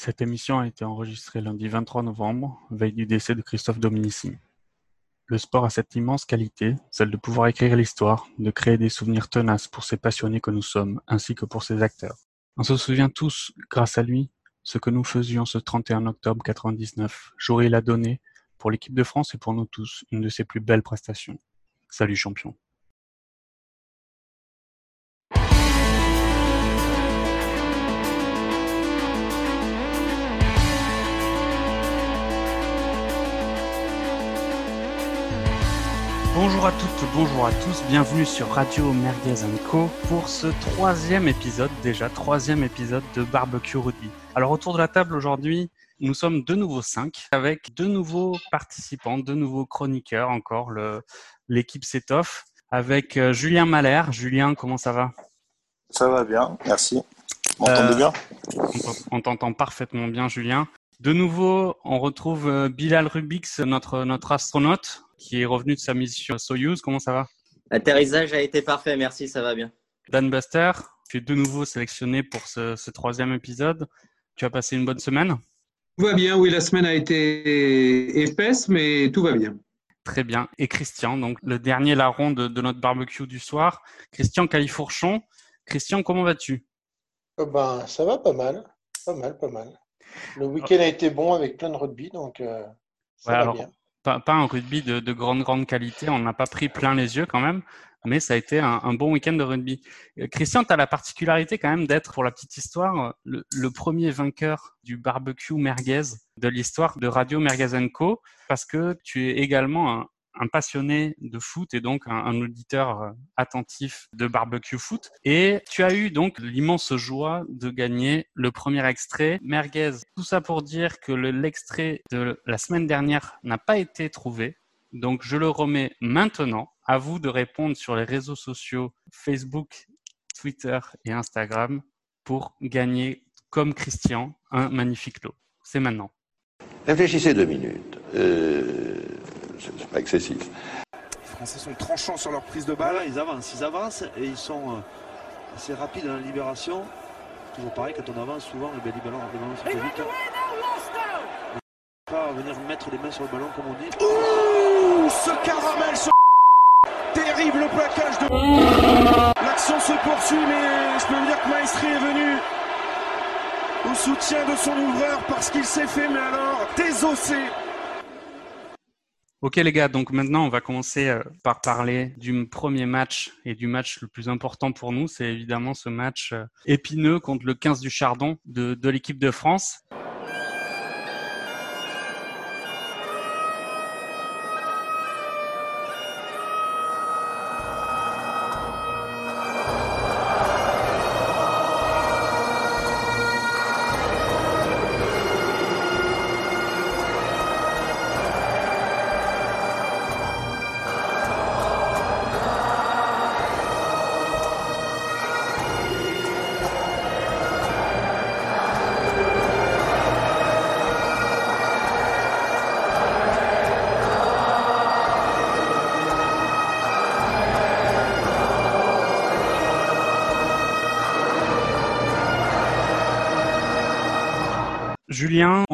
Cette émission a été enregistrée lundi 23 novembre, veille du décès de Christophe Dominici. Le sport a cette immense qualité, celle de pouvoir écrire l'histoire, de créer des souvenirs tenaces pour ces passionnés que nous sommes, ainsi que pour ses acteurs. On se souvient tous, grâce à lui, ce que nous faisions ce 31 octobre 99, jour il a donné, pour l'équipe de France et pour nous tous, une de ses plus belles prestations. Salut champion. Bonjour à toutes, bonjour à tous, bienvenue sur Radio Merguez Co pour ce troisième épisode, déjà troisième épisode de Barbecue Rugby. Alors autour de la table aujourd'hui, nous sommes de nouveau cinq avec deux nouveaux participants, deux nouveaux chroniqueurs encore, l'équipe s'étoffe avec euh, Julien Malher. Julien, comment ça va? Ça va bien, merci. M'entendez euh, bien? On t'entend parfaitement bien, Julien. De nouveau, on retrouve euh, Bilal Rubix, notre, notre astronaute qui est revenu de sa mission Soyuz. Comment ça va? L'atterrissage a été parfait, merci, ça va bien. Dan Buster, tu es de nouveau sélectionné pour ce, troisième épisode. Tu as passé une bonne semaine? Tout va bien, oui, la semaine a été épaisse, mais tout va bien. Très bien. Et Christian, donc le dernier larron de, de notre barbecue du soir. Christian Califourchon. Christian, comment vas-tu? Oh ben, Ça va pas mal. Pas mal, pas mal. Le week-end a été bon avec plein de rugby, donc euh, ça va bien pas, un rugby de, grande, grande qualité. On n'a pas pris plein les yeux quand même, mais ça a été un, bon week-end de rugby. Euh, Christian, tu as la particularité quand même d'être, pour la petite histoire, le, le, premier vainqueur du barbecue merguez de l'histoire de Radio Merguez Co. Parce que tu es également un, un passionné de foot et donc un, auditeur euh, attentif de barbecue foot. Et tu as eu donc l'immense joie de gagner le premier extrait merguez. Tout ça pour dire que l'extrait de la semaine dernière n'a pas été trouvé. Donc je le remets maintenant. À vous de répondre sur les réseaux sociaux Facebook, Twitter et Instagram pour gagner comme Christian un magnifique lot. C'est maintenant. Réfléchissez deux minutes. Euh c'est pas excessif. Les Français sont tranchants sur leur prise de balle. ils avancent, ils avancent et ils sont euh, assez rapides dans la libération. Toujours pareil, quand on avance, souvent, eh les ballons, les ballons sont vite. Pas venir mettre les mains sur le ballon comme on dit. Ouh, ce caramel sur terrible plaquage de. L'action se poursuit, mais je peux vous dire que Maestri est venu au soutien de son ouvreur parce qu'il s'est fait, mais alors, désossé. Ok les gars, donc maintenant on va commencer euh, par parler du premier match et du match le plus important pour nous, c'est évidemment ce match euh, épineux contre le 15 du Chardon de, de l'équipe de France.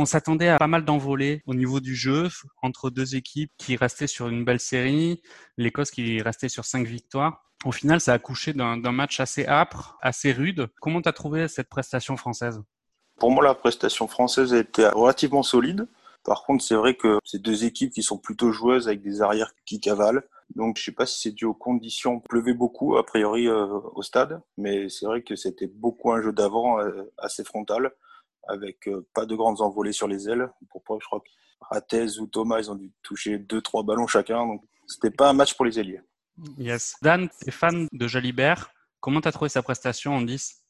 On s'attendait à pas mal d'envolées au niveau du jeu entre deux équipes qui restaient sur une belle série, l'Écosse qui restait sur cinq victoires. Au final, ça a couché d'un match assez âpre, assez rude. Comment tu as trouvé cette prestation française? Pour moi, la prestation française a été relativement solide. Par contre, c'est vrai que c'est deux équipes qui sont plutôt joueuses avec des arrières qui cavalent. Donc, je sais pas si c'est dû aux conditions. Il pleuvait beaucoup, a priori, euh, au stade. Mais c'est vrai que c'était beaucoup un jeu d'avant euh, assez frontal avec euh, pas de grandes envolées sur les ailes. Pourquoi je crois que Ratez ou Thomas, ils ont dû toucher deux, trois ballons chacun. Donc, c'était pas un match pour les ailiers. Yes. Dan, tu es fan de Jalibert. Comment tu as trouvé sa prestation en 10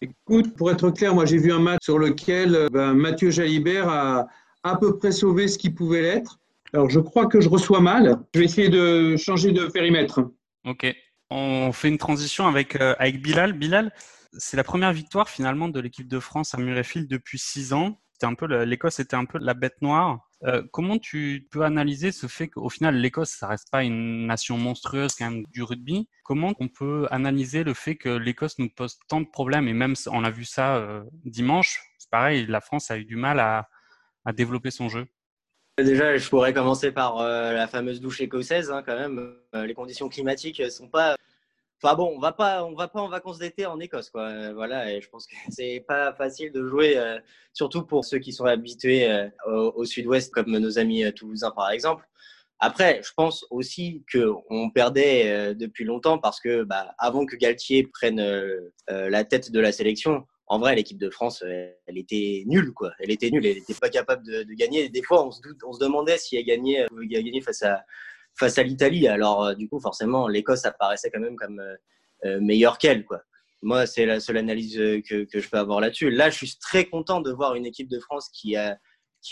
Écoute, pour être clair, moi j'ai vu un match sur lequel euh, ben, Mathieu Jalibert a à peu près sauvé ce qui pouvait l'être. Alors je crois que je reçois mal. Je vais essayer de changer de périmètre. Ok. On fait une transition avec, euh, avec Bilal. Bilal, c'est la première victoire finalement de l'équipe de France à Murrayfield depuis six ans. C'était un peu l'Écosse était un peu la bête noire. Euh, comment tu peux analyser ce fait qu'au final l'Écosse ça reste pas une nation monstrueuse quand même du rugby? Comment on peut analyser le fait que l'Écosse nous pose tant de problèmes? Et même on a vu ça euh, dimanche, c'est pareil, la France a eu du mal à, développer son jeu. Déjà, je pourrais commencer par la fameuse douche écossaise, hein, quand même. les conditions climatiques sont pas Enfin bon, on va pas, on va pas en vacances d'été en Écosse, quoi. Euh, voilà, et je pense que c'est pas facile de jouer, euh, surtout pour ceux qui sont habitués euh, au, Sud-Ouest, comme nos amis toulousains par exemple. Après, je pense aussi que on perdait depuis longtemps parce que, bah, avant que Galtier prenne la tête de la sélection, en vrai, l'équipe de France, elle était nulle, quoi. Elle était nulle, elle n'était pas capable de, gagner. Des fois, on se, on se demandait si elle gagnait, pouvait gagner face à face à l'Italie. Alors, euh, du coup, forcément, l'Écosse apparaissait quand même comme euh, euh, meilleure qu'elle. Moi, c'est la seule analyse que, je peux avoir là-dessus. Là, je suis très content de voir une équipe de France qui,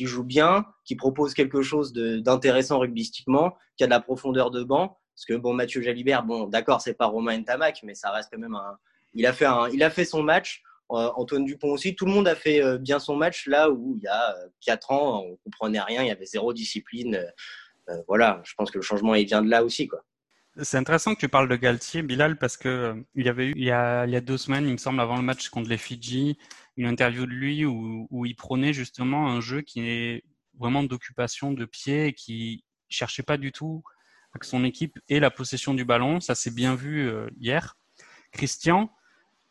joue bien, qui propose quelque chose d'intéressant rugbystiquement, qui a de la profondeur de banc. Parce que, bon, Mathieu Jalibert, bon, d'accord, c'est pas Romain Ntamak, mais ça reste quand même un. Il a fait, son match. Antoine Dupont aussi. Tout le monde a fait bien son match là où il y a 4 ans, on comprenait rien, il y avait zéro discipline. Euh, voilà, je pense que le changement il vient de là aussi, quoi. C'est intéressant que tu parles de Galtier, Bilal, parce que euh, il y avait eu il y, a, deux semaines, il me semble, avant le match contre les Fidji, une interview de lui où, où il prônait justement un jeu qui est vraiment d'occupation de pied et qui cherchait pas du tout à que son équipe ait la possession du ballon. Ça s'est bien vu euh, hier. Christian,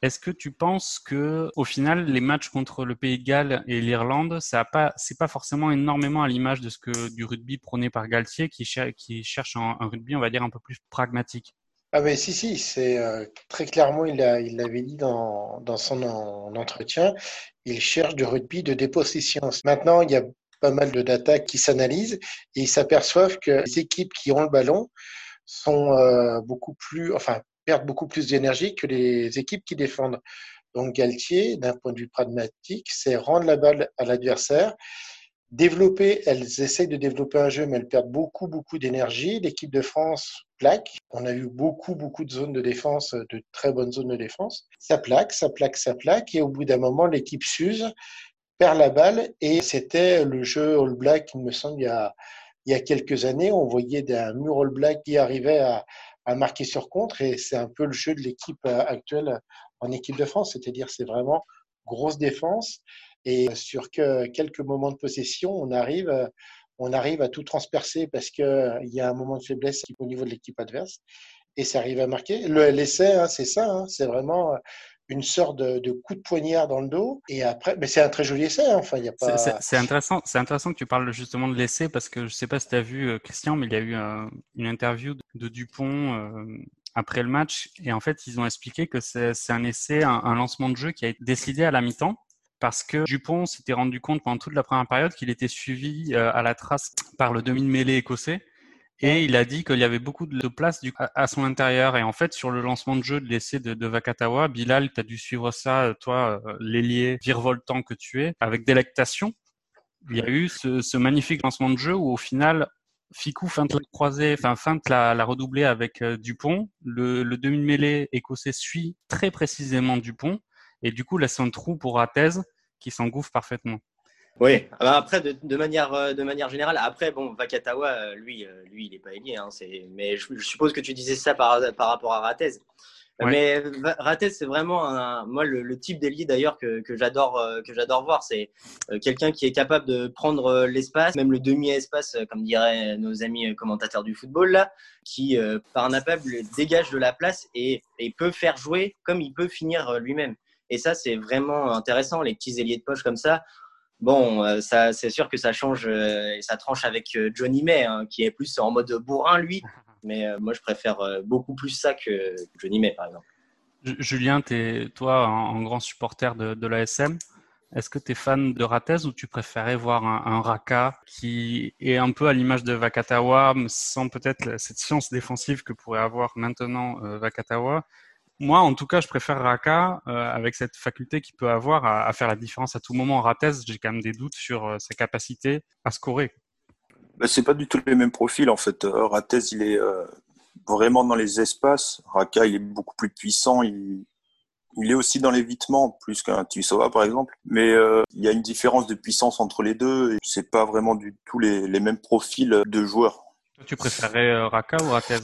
est-ce que tu penses que, au final, les matchs contre le Pays de Galles et l'Irlande, ça a pas, c'est pas forcément énormément à l'image de ce que du rugby prôné par Galtier, qui, cherche un, rugby, on va dire, un peu plus pragmatique? Ah mais si si, c'est euh, très clairement, il l'avait dit dans, dans son entretien, il cherche du rugby de dépossession. Maintenant, il y a pas mal de data qui s'analysent et ils s'aperçoivent que les équipes qui ont le ballon sont euh, beaucoup plus, enfin perdent beaucoup plus d'énergie que les équipes qui défendent. Donc Galtier, d'un point de vue pragmatique, c'est rendre la balle à l'adversaire, développer, elles essayent de développer un jeu, mais elles perdent beaucoup, beaucoup d'énergie. L'équipe de France plaque. On a eu beaucoup, beaucoup de zones de défense, de très bonnes zones de défense. Ça plaque, ça plaque, ça plaque, et au bout d'un moment, l'équipe s'use, perd la balle, et c'était le jeu All Black, il me semble, il y a, y a quelques années, on voyait un mur All Black qui arrivait à, à marquer sur contre et c'est un peu le jeu de l'équipe euh, actuelle en équipe de France, c'est-à-dire c'est vraiment grosse défense et sur que quelques moments de possession, on arrive, euh, on arrive à tout transpercer parce qu'il euh, y a un moment de faiblesse au niveau de l'équipe adverse et ça arrive à marquer. L'essai, hein, c'est ça, hein, c'est vraiment une sorte de, coup de poignard dans le dos. Et après, mais c'est un très joli essai. Hein. Enfin, il y a pas. C'est intéressant. C'est intéressant que tu parles justement de l'essai parce que je sais pas si tu as vu euh, Christian, mais il y a eu une interview de Dupont. Euh, après le match, et en fait, ils ont expliqué que c'est un essai, un, lancement de jeu qui a été décidé à la mi-temps, parce que Dupont s'était rendu compte pendant toute la première période qu'il était suivi euh, à la trace par le demi de mêlée écossais et il a dit qu'il y avait beaucoup de place à, son intérieur. Et en fait, sur le lancement de jeu de l'essai de, de Vakatawa, Bilal, tu as dû suivre ça, euh, toi, euh, l'ailier virevoltant que tu es, avec délectation. Il y a eu ce, ce magnifique lancement de jeu où, au final, Ficou feinte la croisée, enfin feinte la, la redoubler avec euh, Dupont. Le, le demi-mêlée écossais suit très précisément Dupont et du coup laisse un trou pour Ratez qui s'engouffre parfaitement. Oui, ah bah, après, de, manière, euh, de manière générale, après, bon, Vakatawa, euh, lui, euh, lui il n'est pas ailier, hein, mais je, suppose que tu disais ça par, par rapport à Ratez. Mais Ratez, c'est vraiment un, moi le, type d'ailier d'ailleurs que, que j'adore que j'adore voir. C'est quelqu'un qui est capable de prendre l'espace, même le demi-espace, comme diraient nos amis commentateurs du football là, qui par un appel dégage de la place et, et peut faire jouer comme il peut finir lui-même. Et ça, c'est vraiment intéressant, les petits ailiers de poche comme ça. Bon, euh, ça, c'est sûr que ça change euh, et ça tranche avec euh, Johnny May, hein, qui est plus en mode bourrin, lui. Mais moi, je préfère beaucoup plus ça que Johnny May, par exemple. Julien, es, toi, en, grand supporter de, de l'ASM, est-ce que tu es fan de Ratez ou tu préférais voir un, un, Raka qui est un peu à l'image de Vakatawa, sans peut-être cette science défensive que pourrait avoir maintenant Vakatawa? Moi, en tout cas, je préfère Raka euh, avec cette faculté qu'il peut avoir à, faire la différence à tout moment. Ratez, j'ai quand même des doutes sur euh, sa capacité à scorer. Bah, c'est pas du tout les mêmes profils en fait. Euh, Ratez, il est vraiment dans les espaces. Raka, il est beaucoup plus puissant. Il, il est aussi dans l'évitement, plus qu'un Tuisova par exemple. Mais il y a une différence de puissance entre les deux. Et c'est pas vraiment du tout les, les mêmes profils de joueurs. tu préférais Raka ou Ratez?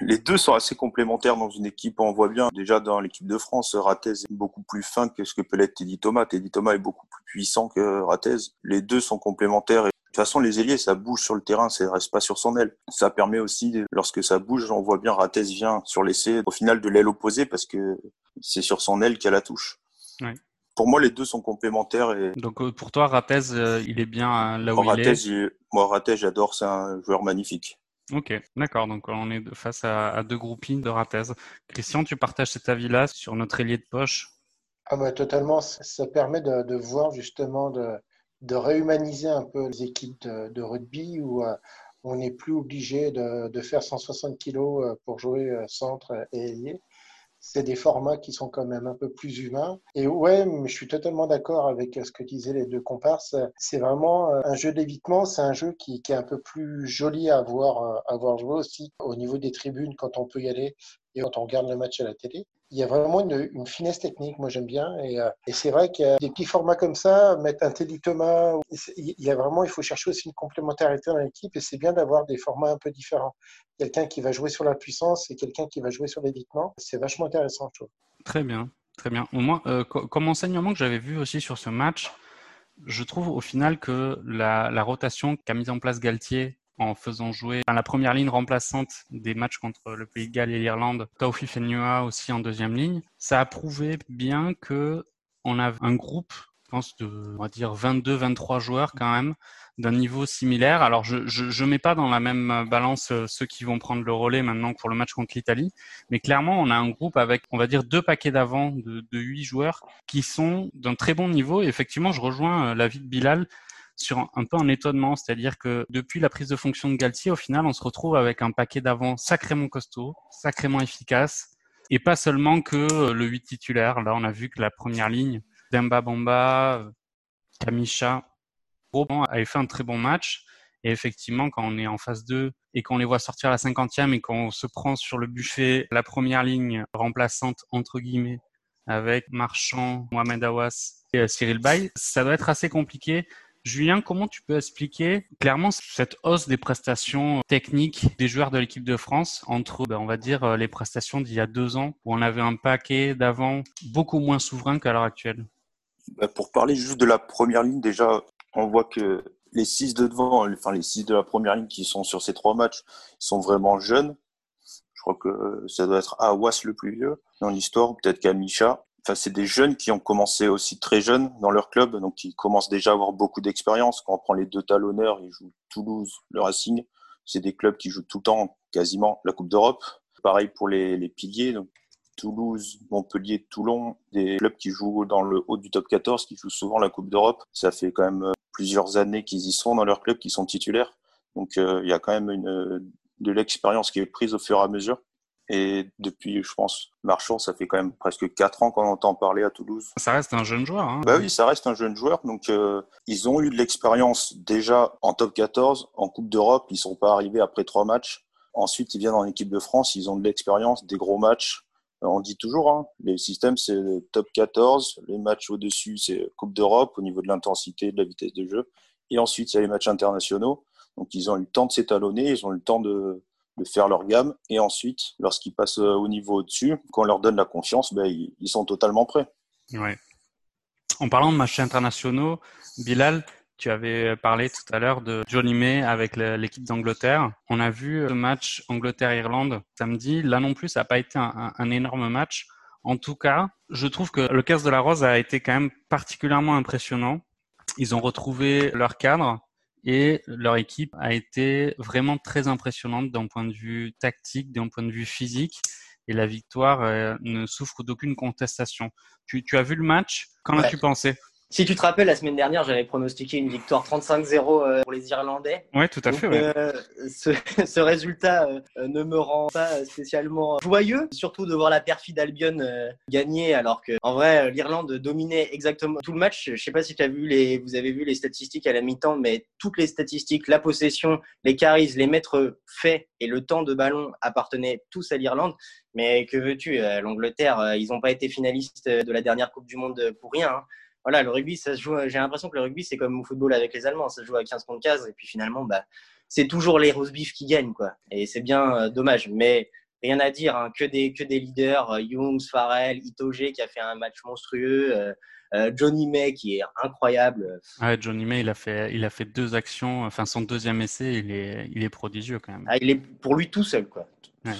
Les deux sont assez complémentaires dans une équipe. On voit bien déjà dans l'équipe de France, Ratez est beaucoup plus fin que ce que peut l'être Teddy Thomas. Teddy Thomas est beaucoup plus puissant que Ratez. Les deux sont complémentaires. Et de toute façon, les ailiers, ça bouge sur le terrain, ça reste pas sur son aile. Ça permet aussi, lorsque ça bouge, on voit bien Ratez vient sur l'essai au final de l'aile opposée parce que c'est sur son aile qu'elle la touche. Ouais. Pour moi, les deux sont complémentaires. Et... Donc euh, pour toi, Ratez, euh, il est bien euh, là où il est? moi, Ratez, j'adore, c'est un joueur magnifique. Ok, d'accord. Donc on est face à, deux groupines de Ratez. Christian, tu partages cet avis-là sur notre ailier de poche? Ah bah, totalement, ça permet de, voir justement de, de réhumaniser un peu les équipes de, rugby où euh, on n'est plus obligé de, de faire 160 kilos euh, pour jouer euh, centre et ailier. C'est des formats qui sont quand même un peu plus humains. Et ouais, je suis totalement d'accord avec ce que disaient les deux comparses. C'est vraiment euh, un jeu d'évitement, c'est un jeu qui, qui est un peu plus joli à voir, euh, à voir jouer aussi au niveau des tribunes quand on peut y aller et quand on regarde le match à la télé il y a vraiment une, finesse technique, moi j'aime bien. Et, euh, c'est vrai qu'il y a des petits formats comme ça, mettre un Teddy Thomas, il y a vraiment, il faut chercher aussi une complémentarité dans l'équipe et c'est bien d'avoir des formats un peu différents. Quelqu'un qui va jouer sur la puissance et quelqu'un qui va jouer sur l'évitement, c'est vachement intéressant, je trouve. Très bien, très bien. Au moins, euh, co- comme enseignement que j'avais vu aussi sur ce match, je trouve au final que la rotation qu'a mise en place Galtier en faisant jouer la première ligne remplaçante des matchs contre le Pays de Galles et l'Irlande, Taufi Fenua aussi en deuxième ligne, ça a prouvé bien que on a un groupe, je pense de, on va dire 22-23 joueurs quand même, d'un niveau similaire. Alors je, je je mets pas dans la même balance euh, ceux qui vont prendre le relais maintenant pour le match contre l'Italie, mais clairement on a un groupe avec, on va dire deux paquets d'avant de, de 8 joueurs qui sont d'un très bon niveau. Et effectivement, je rejoins euh, l'avis de Bilal sur un, peu un étonnement, c'est-à-dire que depuis la prise de fonction de Galtier, au final, on se retrouve avec un paquet d'avant sacrément costaud, sacrément efficace, et pas seulement que euh, le 8 titulaire. Là, on a vu que la première ligne, Demba Bamba, euh, Kamisha, Robin avait fait un très bon match. Et effectivement, quand on est en phase 2 et qu'on les voit sortir à la 50e et qu'on se prend sur le buffet la première ligne remplaçante, entre guillemets, avec Marchand, Mohamed Awas et euh, Cyril Bay, ça doit être assez compliqué. Julien, comment tu peux expliquer clairement cette hausse des prestations techniques des joueurs de l'équipe de France entre, ben, on va dire, euh, les prestations d'il y a deux ans où on avait un paquet d'avant beaucoup moins souverain qu'à l'heure actuelle? Bah, pour parler juste de la première ligne, déjà, on voit que les six de devant, enfin les six de la première ligne qui sont sur ces trois matchs, sont vraiment jeunes. Je crois que ça doit être Awas le plus vieux dans l'histoire, peut-être Kamisha. Enfin, c'est des jeunes qui ont commencé aussi très jeunes dans leur club, donc qui commencent déjà à avoir beaucoup d'expérience. Quand on prend les deux talonneurs, ils jouent Toulouse, le Racing. C'est des clubs qui jouent tout le temps, quasiment, la Coupe d'Europe. Pareil pour les, les piliers, donc Toulouse, Montpellier, Toulon, des clubs qui jouent dans le haut du top 14, qui jouent souvent la Coupe d'Europe. Ça fait quand même plusieurs années qu'ils y sont dans leur club, qui sont titulaires. Donc euh, il y a quand même une, de l'expérience qui est prise au fur et à mesure. Et depuis, je pense, Marchand, ça fait quand même presque quatre ans qu'on entend parler à Toulouse. Ça reste un jeune joueur. Hein. Bah oui, ça reste un jeune joueur. Donc, euh, ils ont eu de l'expérience déjà en top 14, en Coupe d'Europe. Ils sont pas arrivés après trois matchs. Ensuite, ils viennent en équipe de France. Ils ont de l'expérience, des gros matchs. Euh, On dit toujours, hein, les systèmes, c'est top 14. Les matchs au-dessus, c'est Coupe d'Europe au niveau de l'intensité, de la vitesse de jeu. Et ensuite, il y a les matchs internationaux. Donc, ils ont eu le temps de s'étalonner. Ils ont eu le temps de, de faire leur gamme. Et ensuite, lorsqu'ils passent au niveau au-dessus, quand on leur donne la confiance, ben, ils, sont totalement prêts. Ouais. En parlant de matchs internationaux, Bilal, tu avais parlé tout à l'heure de Johnny May avec l'équipe d'Angleterre. On a vu le match Angleterre-Irlande samedi. Là non plus, ça n'a pas été un, un, énorme match. En tout cas, je trouve que le 15 de la Rose a été quand même particulièrement impressionnant. Ils ont retrouvé leur cadre et leur équipe a été vraiment très impressionnante d'un point de vue tactique, d'un point de vue physique. Et la victoire euh, ne souffre d'aucune contestation. Tu, tu, as vu le match? Qu'en ouais. as-tu pensé? Si tu te rappelles, la semaine dernière, j'avais pronostiqué une victoire 35-0 pour les Irlandais. Oui, tout à Donc, fait. Ouais. Euh, ce, ce, résultat euh, ne me rend pas spécialement joyeux, surtout de voir la perfide Albion euh, gagner, alors que en vrai, l'Irlande dominait exactement tout le match. Je sais pas si as vu les, vous avez vu les statistiques à la mi-temps, mais toutes les statistiques, la possession, les caries, les mètres faits et le temps de ballon appartenaient tous à l'Irlande. Mais que veux-tu, l'Angleterre, ils n'ont pas été finalistes de la dernière Coupe du Monde pour rien. Hein voilà, le rugby, ça se joue. J'ai l'impression que le rugby, c'est comme au football avec les Allemands, ça se joue à 15 contre 15, et puis finalement, bah, c'est toujours les rose beef qui gagnent, quoi. Et c'est bien euh, dommage. Mais rien à dire, hein, que, des, que des leaders, euh, Youngs, Farrell, Itoge qui a fait un match monstrueux, euh, euh, Johnny May qui est incroyable. Ouais, Johnny May, il a fait, il a fait deux actions, enfin son deuxième essai, il est, il est prodigieux quand même. Ah, il est pour lui tout seul, quoi. Ouais.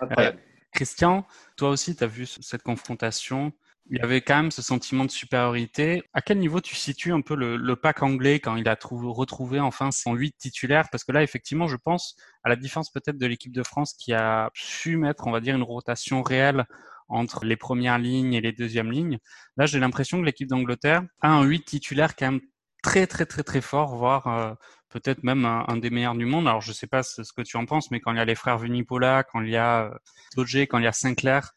Incroyable. Christian, toi aussi, tu as vu cette confrontation. Il y avait quand même ce sentiment de supériorité. À quel niveau tu situes un peu le, le pack anglais quand il a trouvé, retrouvé enfin son 8 titulaires? Parce que là, effectivement, je pense, à la différence peut-être de l'équipe de France qui a su mettre, on va dire, une rotation réelle entre les premières lignes et les deuxièmes lignes. Là, j'ai l'impression que l'équipe d'Angleterre a un 8 titulaire quand même très, très, très, très fort, voire euh, peut-être même un, un, des meilleurs du monde. Alors, je sais pas ce que tu en penses, mais quand il y a les frères Vunipola, quand il y a euh, Dodge, quand il y a Sinclair,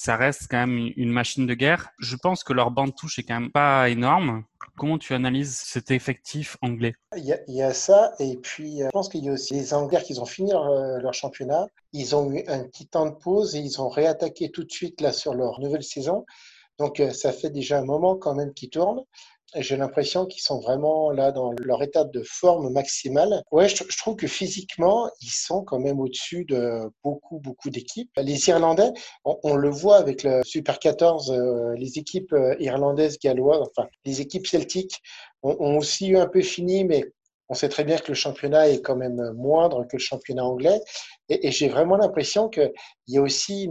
ça reste quand même une machine de guerre. Je pense que leur bande touche est quand même pas énorme. Comment tu analyses cet effectif anglais? Il y, a, ça, et puis je pense qu'il y a aussi les Anglais qui ont fini leur, leur, championnat. Ils ont eu un petit temps de pause et ils ont réattaqué tout de suite là sur leur nouvelle saison. Donc ça fait déjà un moment quand même qu'ils tournent j'ai l'impression qu'ils sont vraiment là dans leur état de forme maximale. Ouais, je, trouve que physiquement, ils sont quand même au-dessus de beaucoup, beaucoup d'équipes. Les Irlandais, on, le voit avec le Super 14, euh, les équipes euh, irlandaises, galloises, enfin, les équipes celtiques ont, aussi eu un peu fini, mais on sait très bien que le championnat est quand même moindre que le championnat anglais. Et, j'ai vraiment l'impression qu'il y a aussi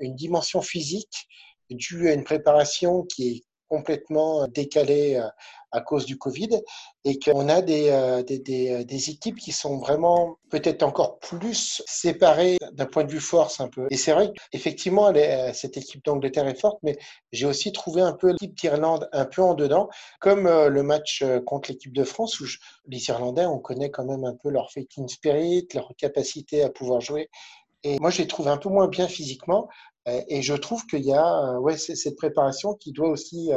une dimension physique due à une préparation qui est complètement décalé à cause du Covid et qu'on a des, des, des, équipes qui sont vraiment peut-être encore plus séparées d'un point de vue force un peu. Et c'est vrai qu'effectivement, cette équipe d'Angleterre est forte, mais j'ai aussi trouvé un peu l'équipe d'Irlande un peu en dedans, comme le match contre l'équipe de France où les Irlandais, on connaît quand même un peu leur fighting spirit, leur capacité à pouvoir jouer. Et moi, je les trouve un peu moins bien physiquement, et je trouve qu'il y a ouais, cette préparation qui doit aussi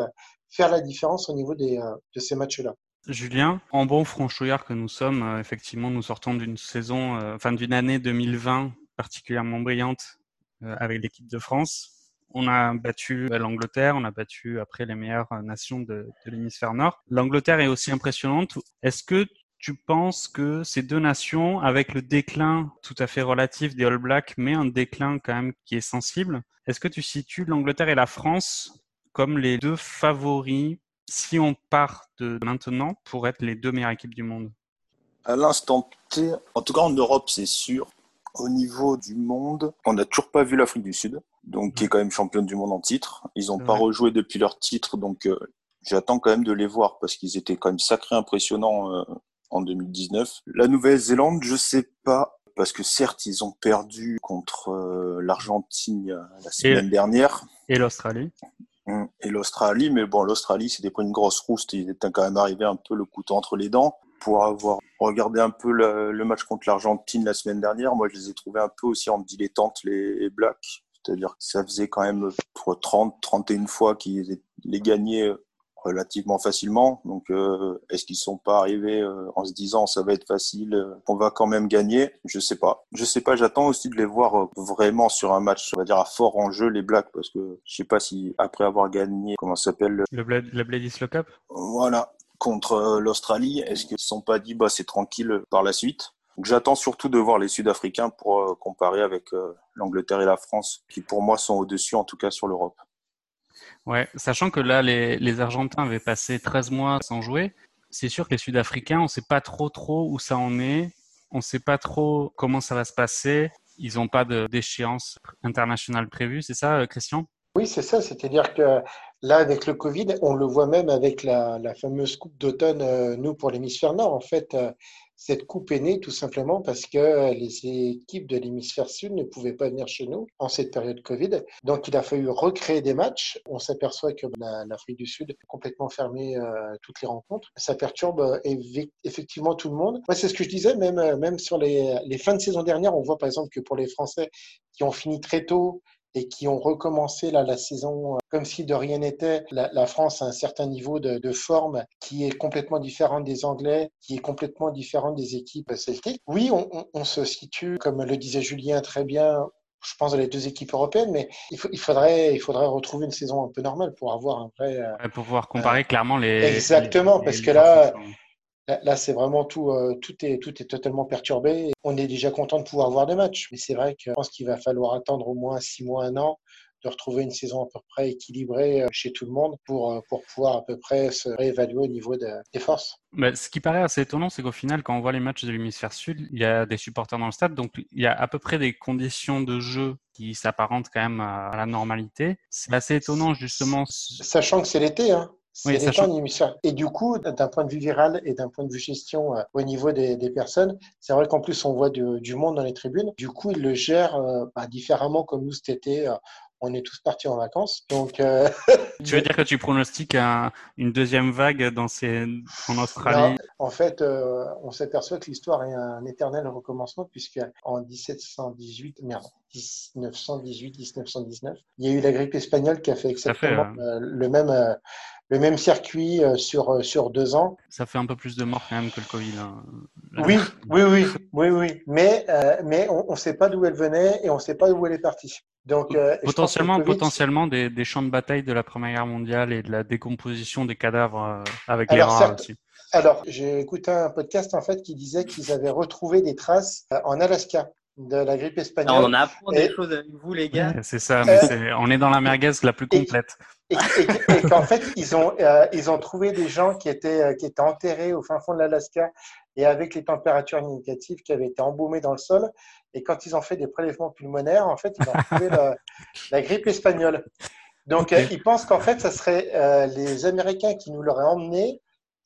faire la différence au niveau des, de ces matchs-là. Julien, en bon franchouillard que nous sommes, effectivement, nous sortons d'une saison, enfin d'une année 2020 particulièrement brillante avec l'équipe de France. On a battu l'Angleterre, on a battu après les meilleures nations de, de l'hémisphère nord. L'Angleterre est aussi impressionnante. Est-ce que tu penses que ces deux nations, avec le déclin tout à fait relatif des All Blacks, mais un déclin quand même qui est sensible, est-ce que tu situes l'Angleterre et la France comme les deux favoris si on part de maintenant pour être les deux meilleures équipes du monde? À l'instant T, en tout cas en Europe, c'est sûr. Au niveau du monde, on n'a toujours pas vu l'Afrique du Sud, donc qui est quand même championne du monde en titre. Ils n'ont pas rejoué depuis leur titre, donc euh, j'attends quand même de les voir parce qu'ils étaient quand même sacrés impressionnants euh, en 2019. La Nouvelle-Zélande, je sais pas, parce que certes, ils ont perdu contre euh, l'Argentine la semaine et, dernière. Et l'Australie. Et l'Australie, mais bon, l'Australie, c'était pas une grosse rouste. Ils étaient quand même arrivés un peu le couteau entre les dents. Pour avoir regardé un peu le, le match contre l'Argentine la semaine dernière, moi, je les ai trouvés un peu aussi en dilettante, les, les Blacks. C'est-à-dire que ça faisait quand même 30, 31 fois qu'ils les gagnaient relativement facilement. Donc, euh, est-ce qu'ils sont pas arrivés euh, en se disant ça va être facile, euh, on va quand même gagner? Je sais pas. Je sais pas. J'attends aussi de les voir euh, vraiment sur un match, on va dire à fort enjeu les Blacks, parce que je sais pas si après avoir gagné, comment ça s'appelle le Bled, le Bledisloe Cup? Voilà, contre euh, l'Australie, est-ce qu'ils se sont pas dit bah c'est tranquille par la suite? J'attends surtout de voir les Sud-Africains pour euh, comparer avec l'Angleterre et la France, qui pour moi sont au-dessus en tout cas sur l'Europe. Ouais, sachant que là, les, les, Argentins avaient passé 13 mois sans jouer, c'est sûr que les Sud-Africains, on ne sait pas trop trop où ça en est, on ne sait pas trop comment ça va se passer, ils n'ont pas d'échéance internationale prévue, c'est ça, Christian? Oui, c'est ça, c'est-à-dire que là, avec le Covid, on le voit même avec la, la fameuse Coupe d'automne, euh, nous, pour l'hémisphère nord, en fait. Cette coupe est née tout simplement parce que les équipes de l'hémisphère sud ne pouvaient pas venir chez nous en cette période Covid. Donc il a fallu recréer des matchs. On s'aperçoit que l'Afrique du Sud a complètement fermé euh, toutes les rencontres. Ça perturbe euh, effectivement tout le monde. Moi, c'est ce que je disais, même, euh, même sur les, les fins de saison dernière, on voit par exemple que pour les Français qui ont fini très tôt et qui ont recommencé là, la saison comme si de rien n'était. La, la, France a un certain niveau de, de, forme qui est complètement différent des Anglais, qui est complètement différent des équipes celtiques. Oui, on, on, on, se situe, comme le disait Julien très bien, je pense, dans les deux équipes européennes, mais il, faut, il, faudrait, il faudrait retrouver une saison un peu normale pour avoir un vrai. Euh, pour pouvoir comparer clairement les. Exactement, parce que là, là, c'est vraiment tout, euh, tout, est, tout est totalement perturbé. On est déjà content de pouvoir voir des matchs, mais c'est vrai que je pense qu'il va falloir attendre au moins six mois, un an de retrouver une saison à peu près équilibrée euh, chez tout le monde pour, euh, pour pouvoir à peu près se réévaluer au niveau des forces. Mais ce qui paraît assez étonnant, c'est qu'au final, quand on voit les matchs de l'hémisphère sud, il y a des supporters dans le stade, donc il y a à peu près des conditions de jeu qui s'apparentent quand même à la normalité. C'est assez étonnant justement. Sachant que c'est l'été, hein. Et du coup, d'un point de vue viral et d'un point de vue gestion euh, au niveau des, des personnes, c'est vrai qu'en plus on voit du, du, monde dans les tribunes. Du coup, ils le gèrent bah, différemment comme nous cet été on est tous partis en vacances. Donc, euh, tu veux dire que tu pronostiques une deuxième vague dans ces, en Australie? En fait, euh, on s'aperçoit que l'histoire est un éternel recommencement puisque en 1718, merde, 1918, 1919, il y a eu la grippe espagnole qui a fait exactement euh, le même le même circuit sur sur deux ans. Ça fait un peu plus de morts quand même que le Covid. Hein. Oui, oui, oui, oui, oui. Mais mais on ne sait pas d'où elle venait et on ne sait pas où elle est partie. Donc, euh, potentiellement, potentiellement des, des, champs de bataille de la Première Guerre mondiale et de la décomposition des cadavres euh, avec les rats aussi. Alors, j'ai écouté un podcast en fait qui disait qu'ils avaient retrouvé des traces euh, en Alaska de la grippe espagnole. on en apprend des choses avec vous, les gars. c'est ça, mais on est dans la merguez la plus complète. Et, qu'en fait, ils ont, ils ont trouvé des gens qui étaient, qui étaient enterrés au fin fond de l'Alaska et avec les températures négatives qui avaient été embaumés dans le sol. Et quand ils ont fait des prélèvements pulmonaires, en fait, ils ont trouvé la, grippe espagnole. Donc, euh, ils pensent qu'en fait, ça serait euh, les Américains qui nous l'auraient emmené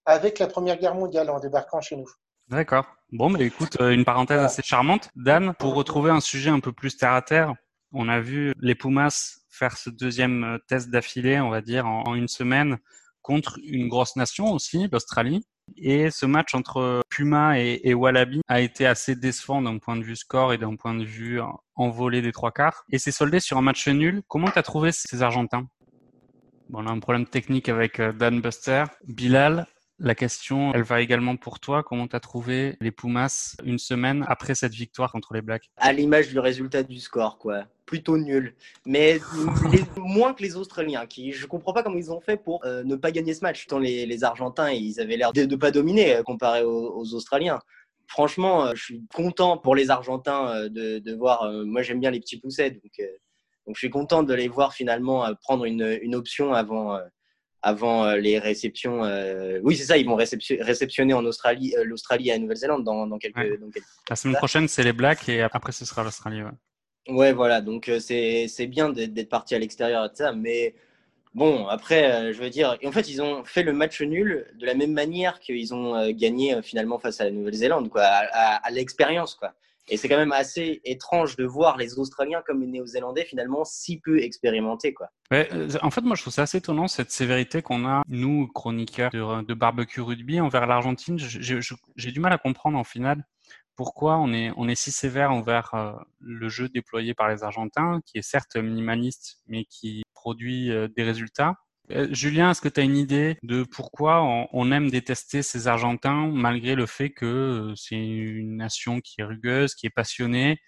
avec la Première Guerre mondiale en débarquant chez nous. D'accord. Bon, mais écoute, euh, une parenthèse assez charmante. Dan, pour retrouver un sujet un peu plus terre à terre, on a vu les Pumas faire ce deuxième test d'affilée, on va dire, en une semaine contre une grosse nation aussi, l'Australie. Et ce match entre Puma et, Wallaby a été assez décevant d'un point de vue score et d'un point de vue envolé des trois quarts. Et c'est soldé sur un match nul. Comment tu as trouvé ces Argentins? Bon, On a un problème technique avec euh, Dan Buster. Bilal, la question, elle va également pour toi. Comment tu as trouvé les Pumas une semaine après cette victoire contre les Blacks? À l'image du résultat du score, quoi. Plutôt nul. Mais moins que les Australiens, qui je comprends pas comment ils ont fait pour euh, ne pas gagner ce match. Tant les, les Argentins, ils avaient l'air de ne pas dominer euh, comparé aux, Australiens franchement, euh, je suis content pour les Argentins de, de voir. moi, j'aime bien les petits poussets, donc, donc je suis content de les voir finalement prendre une, une option avant, avant les réceptions. Oui, c'est ça, ils vont réceptionner en Australie, l'Australie et la Nouvelle-Zélande dans, dans, quelques, La semaine prochaine, c'est les Blacks et après, ce sera l'Australie. Ouais. Voilà, donc c'est bien d'être parti à l'extérieur de ça, mais bon, après, je veux dire, en fait, ils ont fait le match nul de la même manière qu'ils ont gagné finalement face à la Nouvelle-Zélande, quoi, à, l'expérience, quoi. Et c'est quand même assez étrange de voir les Australiens comme les Néo-Zélandais finalement si peu expérimentés. Quoi. Ouais, euh, en fait, moi, je trouve ça assez étonnant, cette sévérité qu'on a, nous, chroniqueurs de, barbecue rugby, envers l'Argentine. J'ai du mal à comprendre en finale pourquoi on est, on est si sévère envers euh, le jeu déployé par les Argentins, qui est certes minimaliste, mais qui produit euh, des résultats. Euh, Julien, est-ce que tu as une idée de pourquoi on, aime détester ces Argentins malgré le fait que c'est une nation qui est rugueuse, qui est passionnée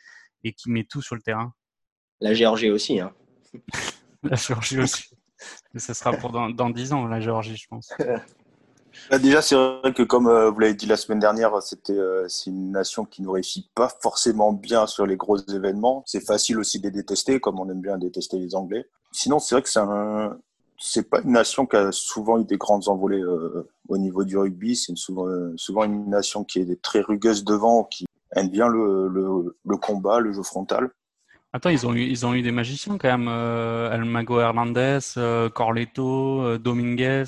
et qui met tout sur le terrain? La Géorgie aussi. Hein. la Géorgie aussi. ça sera pour dans, dans 10 ans, la Géorgie, je pense. Bah, déjà, c'est vrai que comme euh, vous l'avez dit la semaine dernière, c'était c'est une nation qui ne réussit pas forcément bien sur les gros événements. C'est facile aussi de les détester, comme on aime bien détester les Anglais. Sinon, c'est vrai que c'est un, c'est pas une nation qui a souvent eu des grandes envolées euh, au niveau du rugby. C'est souvent, souvent une nation qui est très rugueuse devant, qui aime bien le, le, combat, le jeu frontal. Attends, ils ont eu, ils ont eu des magiciens quand même. Euh, El Mago Hernandez, euh, Corleto, euh, Dominguez.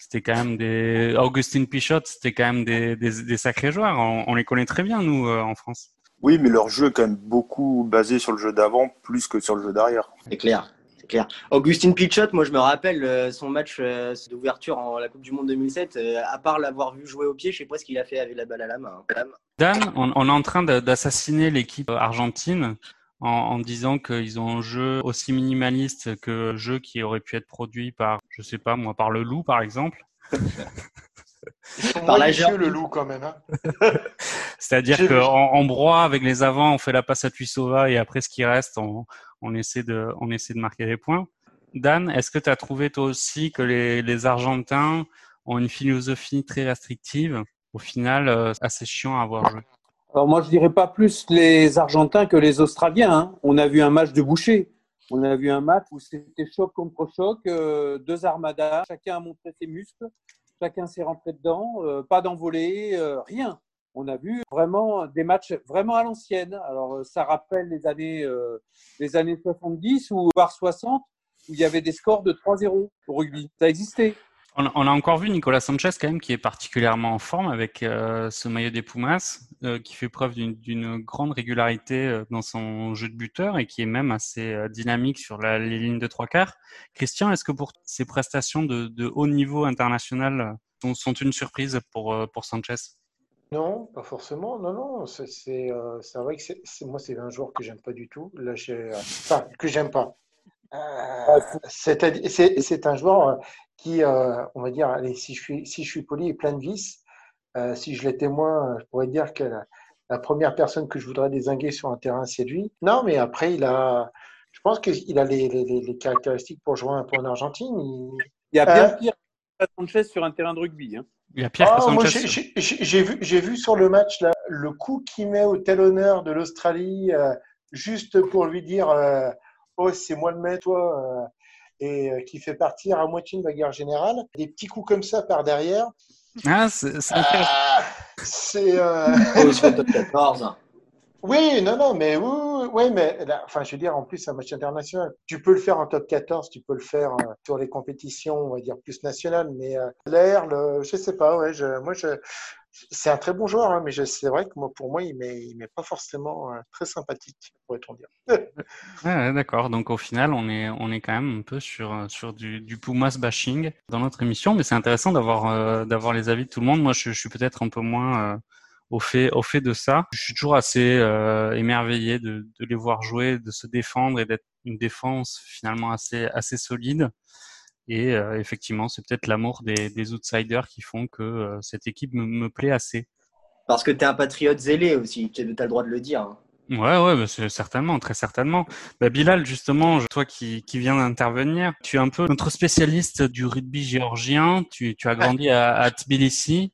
C'était quand même des. Augustin Pichot, c'était quand même des, des, des, sacrés joueurs. On, on, les connaît très bien, nous, en France. Oui, mais leur jeu est quand même beaucoup basé sur le jeu d'avant, plus que sur le jeu d'arrière. C'est clair. Augustine Pichot, moi je me rappelle euh, son match euh, d'ouverture en la Coupe du Monde 2007. Euh, à part l'avoir vu jouer au pied, je sais pas ce qu'il a fait avec la balle à la main. Hein. Dan, on, est en train d'assassiner l'équipe argentine en, disant qu'ils ont un jeu aussi minimaliste que le jeu qui aurait pu être produit par, je sais pas moi, par le loup par exemple. par la le loup quand même. Hein. C'est-à-dire qu'en en broie, avec les avants, on fait la passe à Tuisova et après ce qui reste, on, on essaie de, on essaie de marquer des points. Dan, est-ce que tu as trouvé toi aussi que les, les Argentins ont une philosophie très restrictive, au final euh, assez chiant à avoir joué? Alors moi, je dirais pas plus les Argentins que les Australiens. hein. On a vu un match de boucher. On a vu un match où c'était choc contre choc, euh, deux armadas, chacun a montré ses muscles, chacun s'est rentré dedans, euh, pas d'envolée, euh, rien. On a vu vraiment des matchs vraiment à l'ancienne. Alors ça rappelle les années, les années 70 ou voire 60 où il y avait des scores de 3-0 au rugby. Ça existait. On, a- on a encore vu Nicolas Sanchez quand même qui est particulièrement en forme avec euh, ce maillot des Pumas, euh, qui fait preuve d'une- grande régularité euh, dans son jeu de buteur et qui est même assez dynamique sur la, les lignes de trois quarts. Christian, est-ce que pour ces prestations de, de haut niveau international sont, sont une surprise pour, pour Sanchez? Non, pas forcément. Non, non. C'est euh, vrai que moi, c'est un joueur que j'aime pas du tout. Là, j'ai, enfin, que j'aime pas. Euh, c'est un joueur qui, euh, on va dire, allez, si je suis, si je suis poli, est plein de vices. Euh, si je l'étais moins, je pourrais dire que la, la première personne que je voudrais désinguer sur un terrain, c'est lui. Non, mais après, il a, je pense qu'il a les, les, les- les caractéristiques pour jouer un peu en Argentine. Il, Il y a bien Euh, pire que Sanchez sur un terrain de rugby. hein. Il y a Pierre Ah, moi, Sanchez. j'ai- vu, j'ai vu sur le match là, le coup qu'il met au tel honneur de l'Australie, euh, juste pour lui dire euh, Oh, c'est moi le maître, toi, euh, et euh, qui fait partir à moitié une bagarre générale. Des petits coups comme ça par derrière. Ah, c'est c'est. Ah, c'est. euh, Oh, sur le top 14. Oui, non, non, mais oui, oui, mais là, enfin, je veux dire, en plus, c'est un match international. Tu peux le faire en top 14, tu peux le faire euh, sur les compétitions, on va dire, plus nationales, mais euh, l'air, le, je sais pas, ouais, je, moi, je, c'est un très bon joueur, hein, mais c'est vrai que moi, pour moi, il m'est, pas forcément euh, très sympathique, pourrait-on dire. D'accord. Donc au final, on est, quand même un peu sur, euh, sur du, du Pumas bashing dans notre émission, mais c'est intéressant d'avoir euh, les avis de tout le monde. Moi, je, suis peut-être un peu moins au fait de ça. Je suis toujours assez émerveillé de, les voir jouer, de se défendre et d'être une défense finalement assez solide. Et euh, effectivement, c'est peut-être l'amour des, des outsiders qui font que euh, cette équipe me, me plaît assez. Parce que tu es un patriote zélé aussi, tu as le droit de le dire. hein. Ouais, ouais, bah, c'est certainement, très certainement. Bah, Bilal, justement, toi qui, qui viens d'intervenir, tu es un peu notre spécialiste du rugby géorgien. Tu, tu as grandi à, à Tbilissi.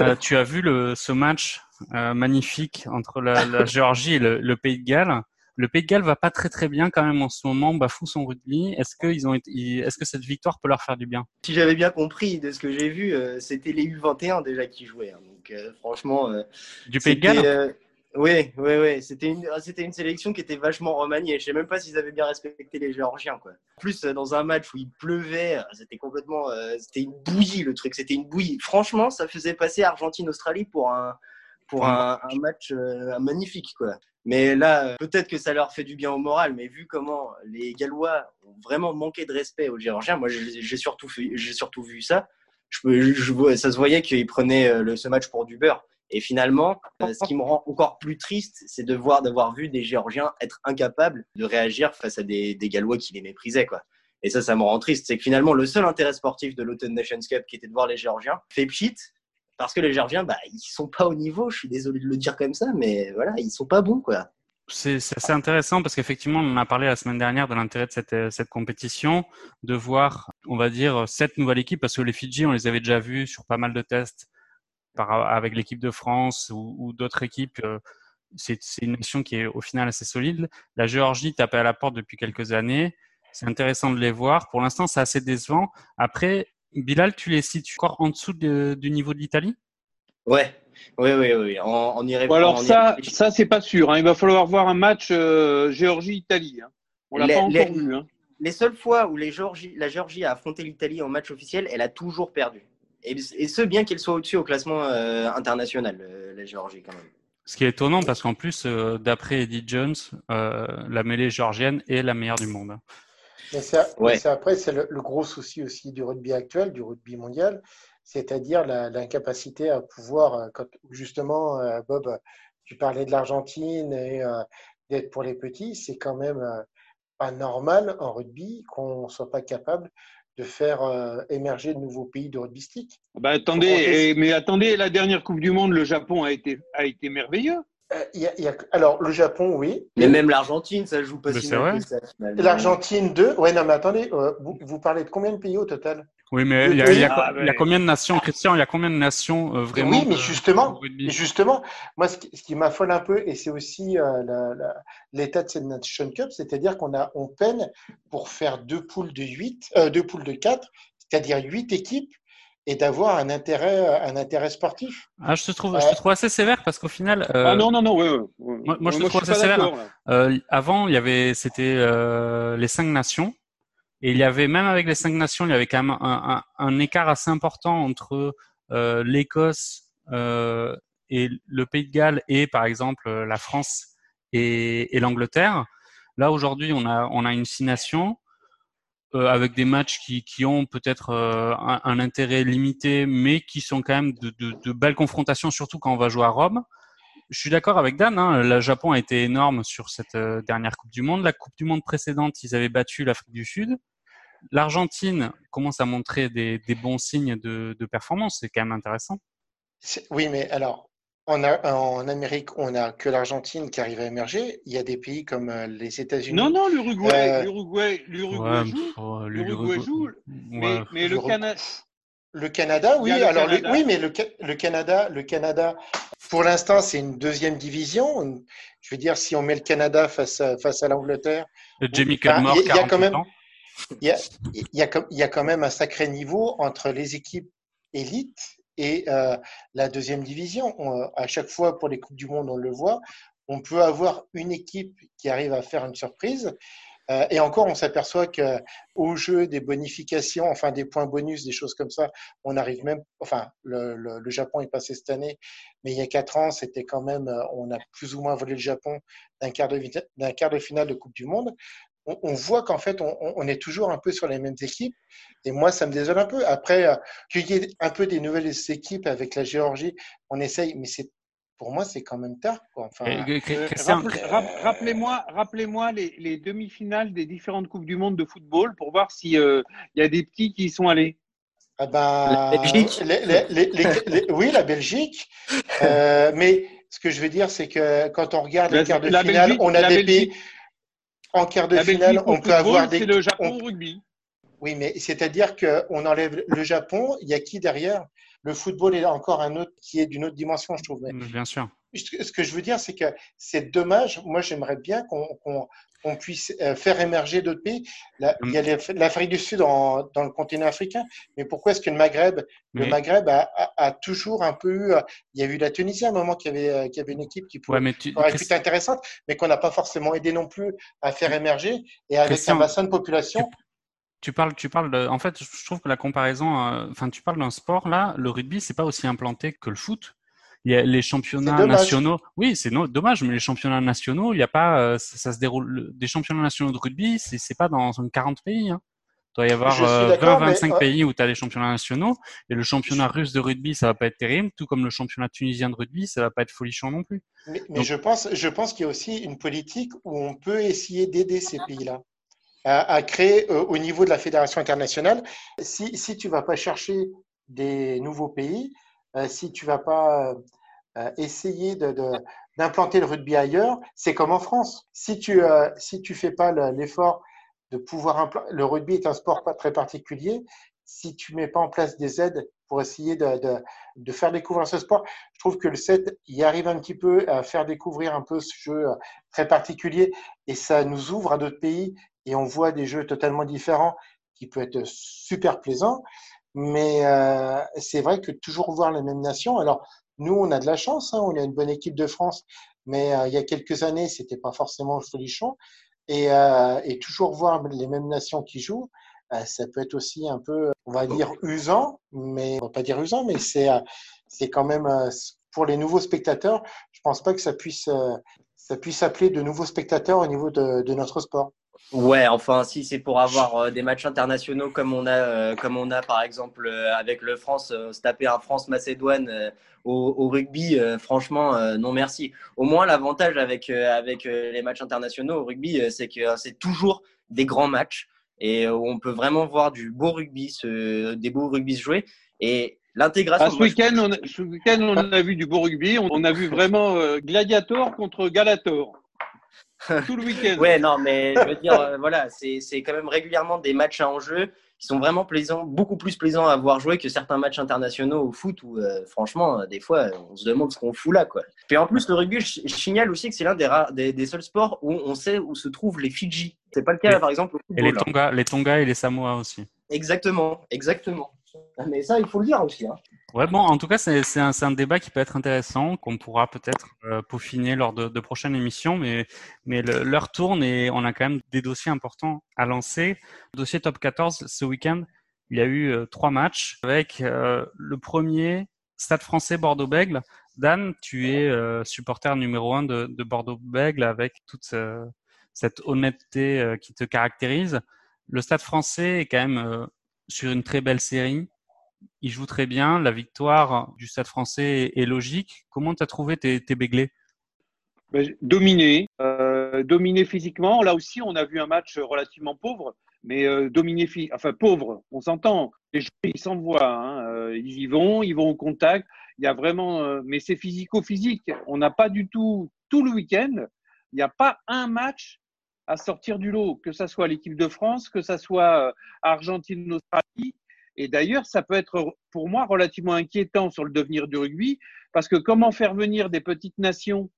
Euh, tu as vu le, ce match magnifique entre la, la Géorgie et le, le Pays de Galles. Le Pays de Galles va pas très très bien quand même en ce moment, bafoue son rugby. Est-ce que ils ont, est-ce que cette victoire peut leur faire du bien? Si j'avais bien compris de ce que j'ai vu, euh, c'était les U21 déjà qui jouaient. hein. Donc euh, franchement, euh, Du Pays de Galles oui, oui, oui. C'était une, ah, c'était une sélection qui était vachement remaniée. Je sais même pas s'ils avaient bien respecté les Géorgiens, quoi. En plus, dans un match où il pleuvait, c'était complètement, euh, c'était une bouillie le truc. C'était une bouillie. Franchement, ça faisait passer Argentine-Australie pour un, pour un, un match euh, magnifique, quoi. Mais là, peut-être que ça leur fait du bien au moral, mais vu comment les Gallois ont vraiment manqué de respect aux Géorgiens, moi j'ai surtout, fait- j'ai surtout vu ça. Je, ça se voyait qu'ils prenaient euh, le, ce match pour du beurre. Et finalement, euh, ce qui me rend encore plus triste, c'est de voir d'avoir vu des Géorgiens être incapables de réagir face à des, des Gallois qui les méprisaient, quoi. Et ça, ça me rend triste. C'est que finalement, le seul intérêt sportif de l'Autumn Nations Cup, qui était de voir les Géorgiens, fait pchit, parce que les Géorgiens, bah, ils sont pas au niveau. Je suis désolé de le dire comme ça, mais voilà, ils sont pas bons, quoi. C'est assez intéressant parce qu'effectivement, on en a parlé la semaine dernière de l'intérêt de cette, euh, cette compétition, de voir, on va dire, cette nouvelle équipe, parce que les Fidji, on les avait déjà vus sur pas mal de tests avec l'équipe de France ou, ou d'autres équipes. euh, c'est une nation qui est au final assez solide. La Géorgie tapait à la porte depuis quelques années. C'est intéressant de les voir. Pour l'instant, c'est assez décevant. Après, Bilal, tu les situes encore en dessous de- du niveau de l'Italie? Ouais, oui, oui, oui. On, on y répond. Bon, alors on ça, ça c'est pas sûr. hein. Il va falloir voir un match euh, Géorgie-Italie. hein. On l'a Les- pas encore les- vu. hein. les seules fois où les Géorgie- la Géorgie a affronté l'Italie en match officiel, elle a toujours perdu. Et, et ce, bien qu'elle soit au-dessus au classement euh, international, euh, la Géorgie, quand même. Ce qui est étonnant parce qu'en plus, euh, d'après Eddie Jones, euh, la mêlée géorgienne est la meilleure du monde. Mais c'est- Ouais. mais c'est après, c'est le, le gros souci aussi du rugby actuel, du rugby mondial, c'est-à-dire la- l'incapacité à pouvoir, euh, quand justement, euh, Bob, euh, tu parlais de l'Argentine et euh, d'être pour les petits, c'est quand même euh, pas normal en rugby qu'on ne soit pas capable de faire euh, émerger de nouveaux pays de rugbyistique. Bah, attendez, et- mais attendez, la dernière Coupe du Monde, le Japon a été, a été merveilleux. Euh, il y a- il y a- alors, le Japon, oui. Mais même l'Argentine, ça joue pas Mais si c'est mal que ça. L'Argentine 2. Ouais, non, mais attendez, euh, vous, vous parlez de combien de pays au total? Oui, mais il y, a- Ah, y combien de nations, Christian? Il y a combien de nations euh, vraiment Oui, mais justement, justement, moi, ce qui, ce qui m'affole un peu, et c'est aussi euh, l'état de cette Nation Cup, c'est-à-dire qu'on a, on peine pour faire deux poules de 8, euh, deux poules de 4, c'est-à-dire 8 équipes, et d'avoir un intérêt, un intérêt sportif. Ah, je te trouve, je te trouve assez sévère parce qu'au final, euh, Ah non, non, non, ouais, ouais, ouais. Moi- moi, je te trouve assez sévère. là. Euh, avant, il y avait, c'était euh, les cinq nations, et il y avait même avec les cinq nations, il y avait quand même un, un- un écart assez important entre euh, l'Écosse euh, et le Pays de Galles et par exemple euh, la France et, et l'Angleterre. Là aujourd'hui, on a on a une six nations euh, avec des matchs qui, qui ont peut-être euh, un, intérêt limité, mais qui sont quand même de, de, de belles confrontations, surtout quand on va jouer à Rome. Je suis d'accord avec Dan. Hein, le Japon a été énorme sur cette euh, dernière Coupe du Monde. La Coupe du Monde précédente, ils avaient battu l'Afrique du Sud. L'Argentine commence à montrer des, des bons signes de, de performance. C'est quand même intéressant. Oui, mais alors, en, A- en Amérique, on n'a que l'Argentine qui arrive à émerger. Il y a des pays comme euh, les États-Unis. Non, non, l'Uruguay, Euh, l'Uruguay, joue. L'Uruguay joue. ouais. Mais, mais le Canada. Le Canada, oui. le alors, le- oui, mais le, Ca- le Canada, le Canada, pour l'instant, c'est une deuxième division. Une- Je veux dire, si on met le Canada face à, face à l'Angleterre, Cudmore, il y a- il y a 48 quand même- ans. il y a, il y, a, comme- il y a quand même un sacré niveau entre les équipes élites et euh, la deuxième division. On- à chaque fois, pour les Coupes du Monde, on le voit, on peut avoir une équipe qui arrive à faire une surprise. Euh, et encore, on s'aperçoit qu'au jeu des bonifications, enfin des points bonus, des choses comme ça, on arrive même. Enfin, le, le- Japon est passé cette année, mais il y a quatre ans, c'était quand même. euh, On a plus ou moins volé le Japon d'un quart d'un quart de finale de Coupe du Monde on, on voit qu'en fait, on, est toujours un peu sur les mêmes équipes. Et moi, ça me désole un peu. Après, euh, qu'il y ait un peu des nouvelles équipes avec la Géorgie, on essaye, mais c'est pour moi, c'est quand même tard. Quoi. Enfin, Euh, rappelez- Rappelez-moi les, les demi-finales des différentes Coupes du Monde de football pour voir s'il y a des petits qui y sont allés. ah ben, La Belgique. les- les- les- les- les- oui, la Belgique. Euh, mais ce que je veux dire, c'est que quand on regarde La- les quarts de finale, Belgique- on a des Belgique- pays. En quart de La finale, Belgique on peut football, avoir des. C'est le Japon on- rugby. Oui, mais c'est-à-dire qu'on enlève le Japon, il y a qui derrière? Le football est encore un autre qui est d'une autre dimension, je trouve. Mais bien sûr. Ce que je veux dire, c'est que c'est dommage. Moi, j'aimerais bien qu'on puisse euh, faire émerger d'autres pays. Là, il y a l'Afrique du Sud en- dans le continent africain, mais pourquoi est-ce que le Maghreb, le Maghreb a, a- a toujours un peu eu. euh, Il y a eu la Tunisie à un moment qui avait, euh, qui avait une équipe qui pouvait, Ouais, tu, aurait pu intéressante, mais qu'on n'a pas forcément aidé non plus à faire émerger. Et avec Christian, un bassin de population, tu parles, tu parles de, en fait, je trouve que la comparaison, euh, enfin, tu parles d'un sport là, le rugby, c'est pas aussi implanté que le foot. Il y a les championnats nationaux. Oui, c'est no- dommage, mais les championnats nationaux, il y a pas, euh, ça, ça se déroule. le- Des championnats nationaux de rugby, c'est pas dans 40 pays. Hein. Il doit y avoir euh, d'accord, 20-25 mais, euh, pays où tu as les championnats nationaux. Et le championnat russe de rugby, ça va pas être terrible, tout comme le championnat tunisien de rugby, ça va pas être folichon non plus. Mais, mais Donc- je pense, je pense qu'il y a aussi une politique où on peut essayer d'aider ces pays-là à, à créer euh, au niveau de la fédération internationale. Si, si tu vas pas chercher des nouveaux pays, si tu vas pas euh, essayer de, de- d'implanter le rugby ailleurs, c'est comme en France. Si tu euh, si tu fais pas le- l'effort de pouvoir le rugby est un sport pas très particulier. Si tu mets pas en place des aides pour essayer de, de, de faire découvrir ce sport, je trouve que le 7 y arrive un petit peu à faire découvrir un peu ce jeu euh, très particulier et ça nous ouvre à d'autres pays et on voit des jeux totalement différents qui peuvent être super plaisants. Mais euh, c'est vrai que toujours voir les mêmes nations. Alors nous, on a de la chance, hein, on a une bonne équipe de France, mais euh, il y a quelques années, c'était pas forcément folichon. Et, euh, et toujours voir les mêmes nations qui jouent, euh, ça peut être aussi un peu, on va dire, usant, mais on va pas dire usant, mais c'est euh, c'est quand même euh, pour les nouveaux spectateurs. Je pense pas que ça puisse ça puisse appeler de nouveaux spectateurs au niveau de, de notre sport. Ouais, enfin, si c'est pour avoir euh, des matchs internationaux comme on a, euh, comme on a par exemple euh, avec le France, se taper un France-Macédoine au, au rugby, franchement, non merci. Au moins, l'avantage avec, avec les matchs internationaux au rugby, c'est que c'est toujours des grands matchs. et on peut vraiment voir du beau rugby, ce, des beaux rugby se jouer. Et l'intégration. Ah, ce week-end, on, a, ce week on a vu du beau rugby. On, a vu vraiment Gladiator contre Galator. Tout le week-end. ouais, non, mais je veux dire, euh, voilà, c'est quand même régulièrement des matchs à enjeu qui sont vraiment plaisants, beaucoup plus plaisants à voir jouer que certains matchs internationaux au foot où, euh, franchement, des fois, on se demande ce qu'on fout là, quoi. Puis en plus, le rugby, je, signale aussi que c'est l'un des, des, des, seuls sports où on sait où se trouvent les Fidji. C'est pas le cas, par exemple, au football. Et les Tonga, les Tonga et les Samoa aussi. Exactement, exactement. Mais ça, il faut le dire aussi. Hein. Ouais, bon, en tout cas, c'est un, un, débat qui peut être intéressant, qu'on pourra peut-être euh, peaufiner lors de, de, prochaines émissions, mais, mais l'heure tourne et on a quand même des dossiers importants à lancer. dossier top 14, ce week-end, il y a eu euh, trois matchs avec euh, le premier Stade français Bordeaux-Bègle. Dan, tu es supporter numéro un de, de Bordeaux-Bègle avec toute cette honnêteté qui te caractérise. Le Stade français est quand même sur une très belle série. Il joue très bien. La victoire du Stade français est logique. Comment tu as trouvé tes, béglés? Ben, Dominé, euh, dominé physiquement. Là aussi, on a vu un match relativement pauvre, mais euh, dominé, enfin pauvre, on s'entend. Les joueurs, ils s'envoient, hein. euh, ils y vont, ils vont au contact. Il y a vraiment, euh, mais c'est physico-physique. On n'a pas du tout, tout le week-end, il n'y a pas un match à sortir du lot, que ce soit l'équipe de France, que ce soit Argentine-Australie. Et d'ailleurs, ça peut être pour moi relativement inquiétant sur le devenir du rugby, parce que comment faire venir des petites nations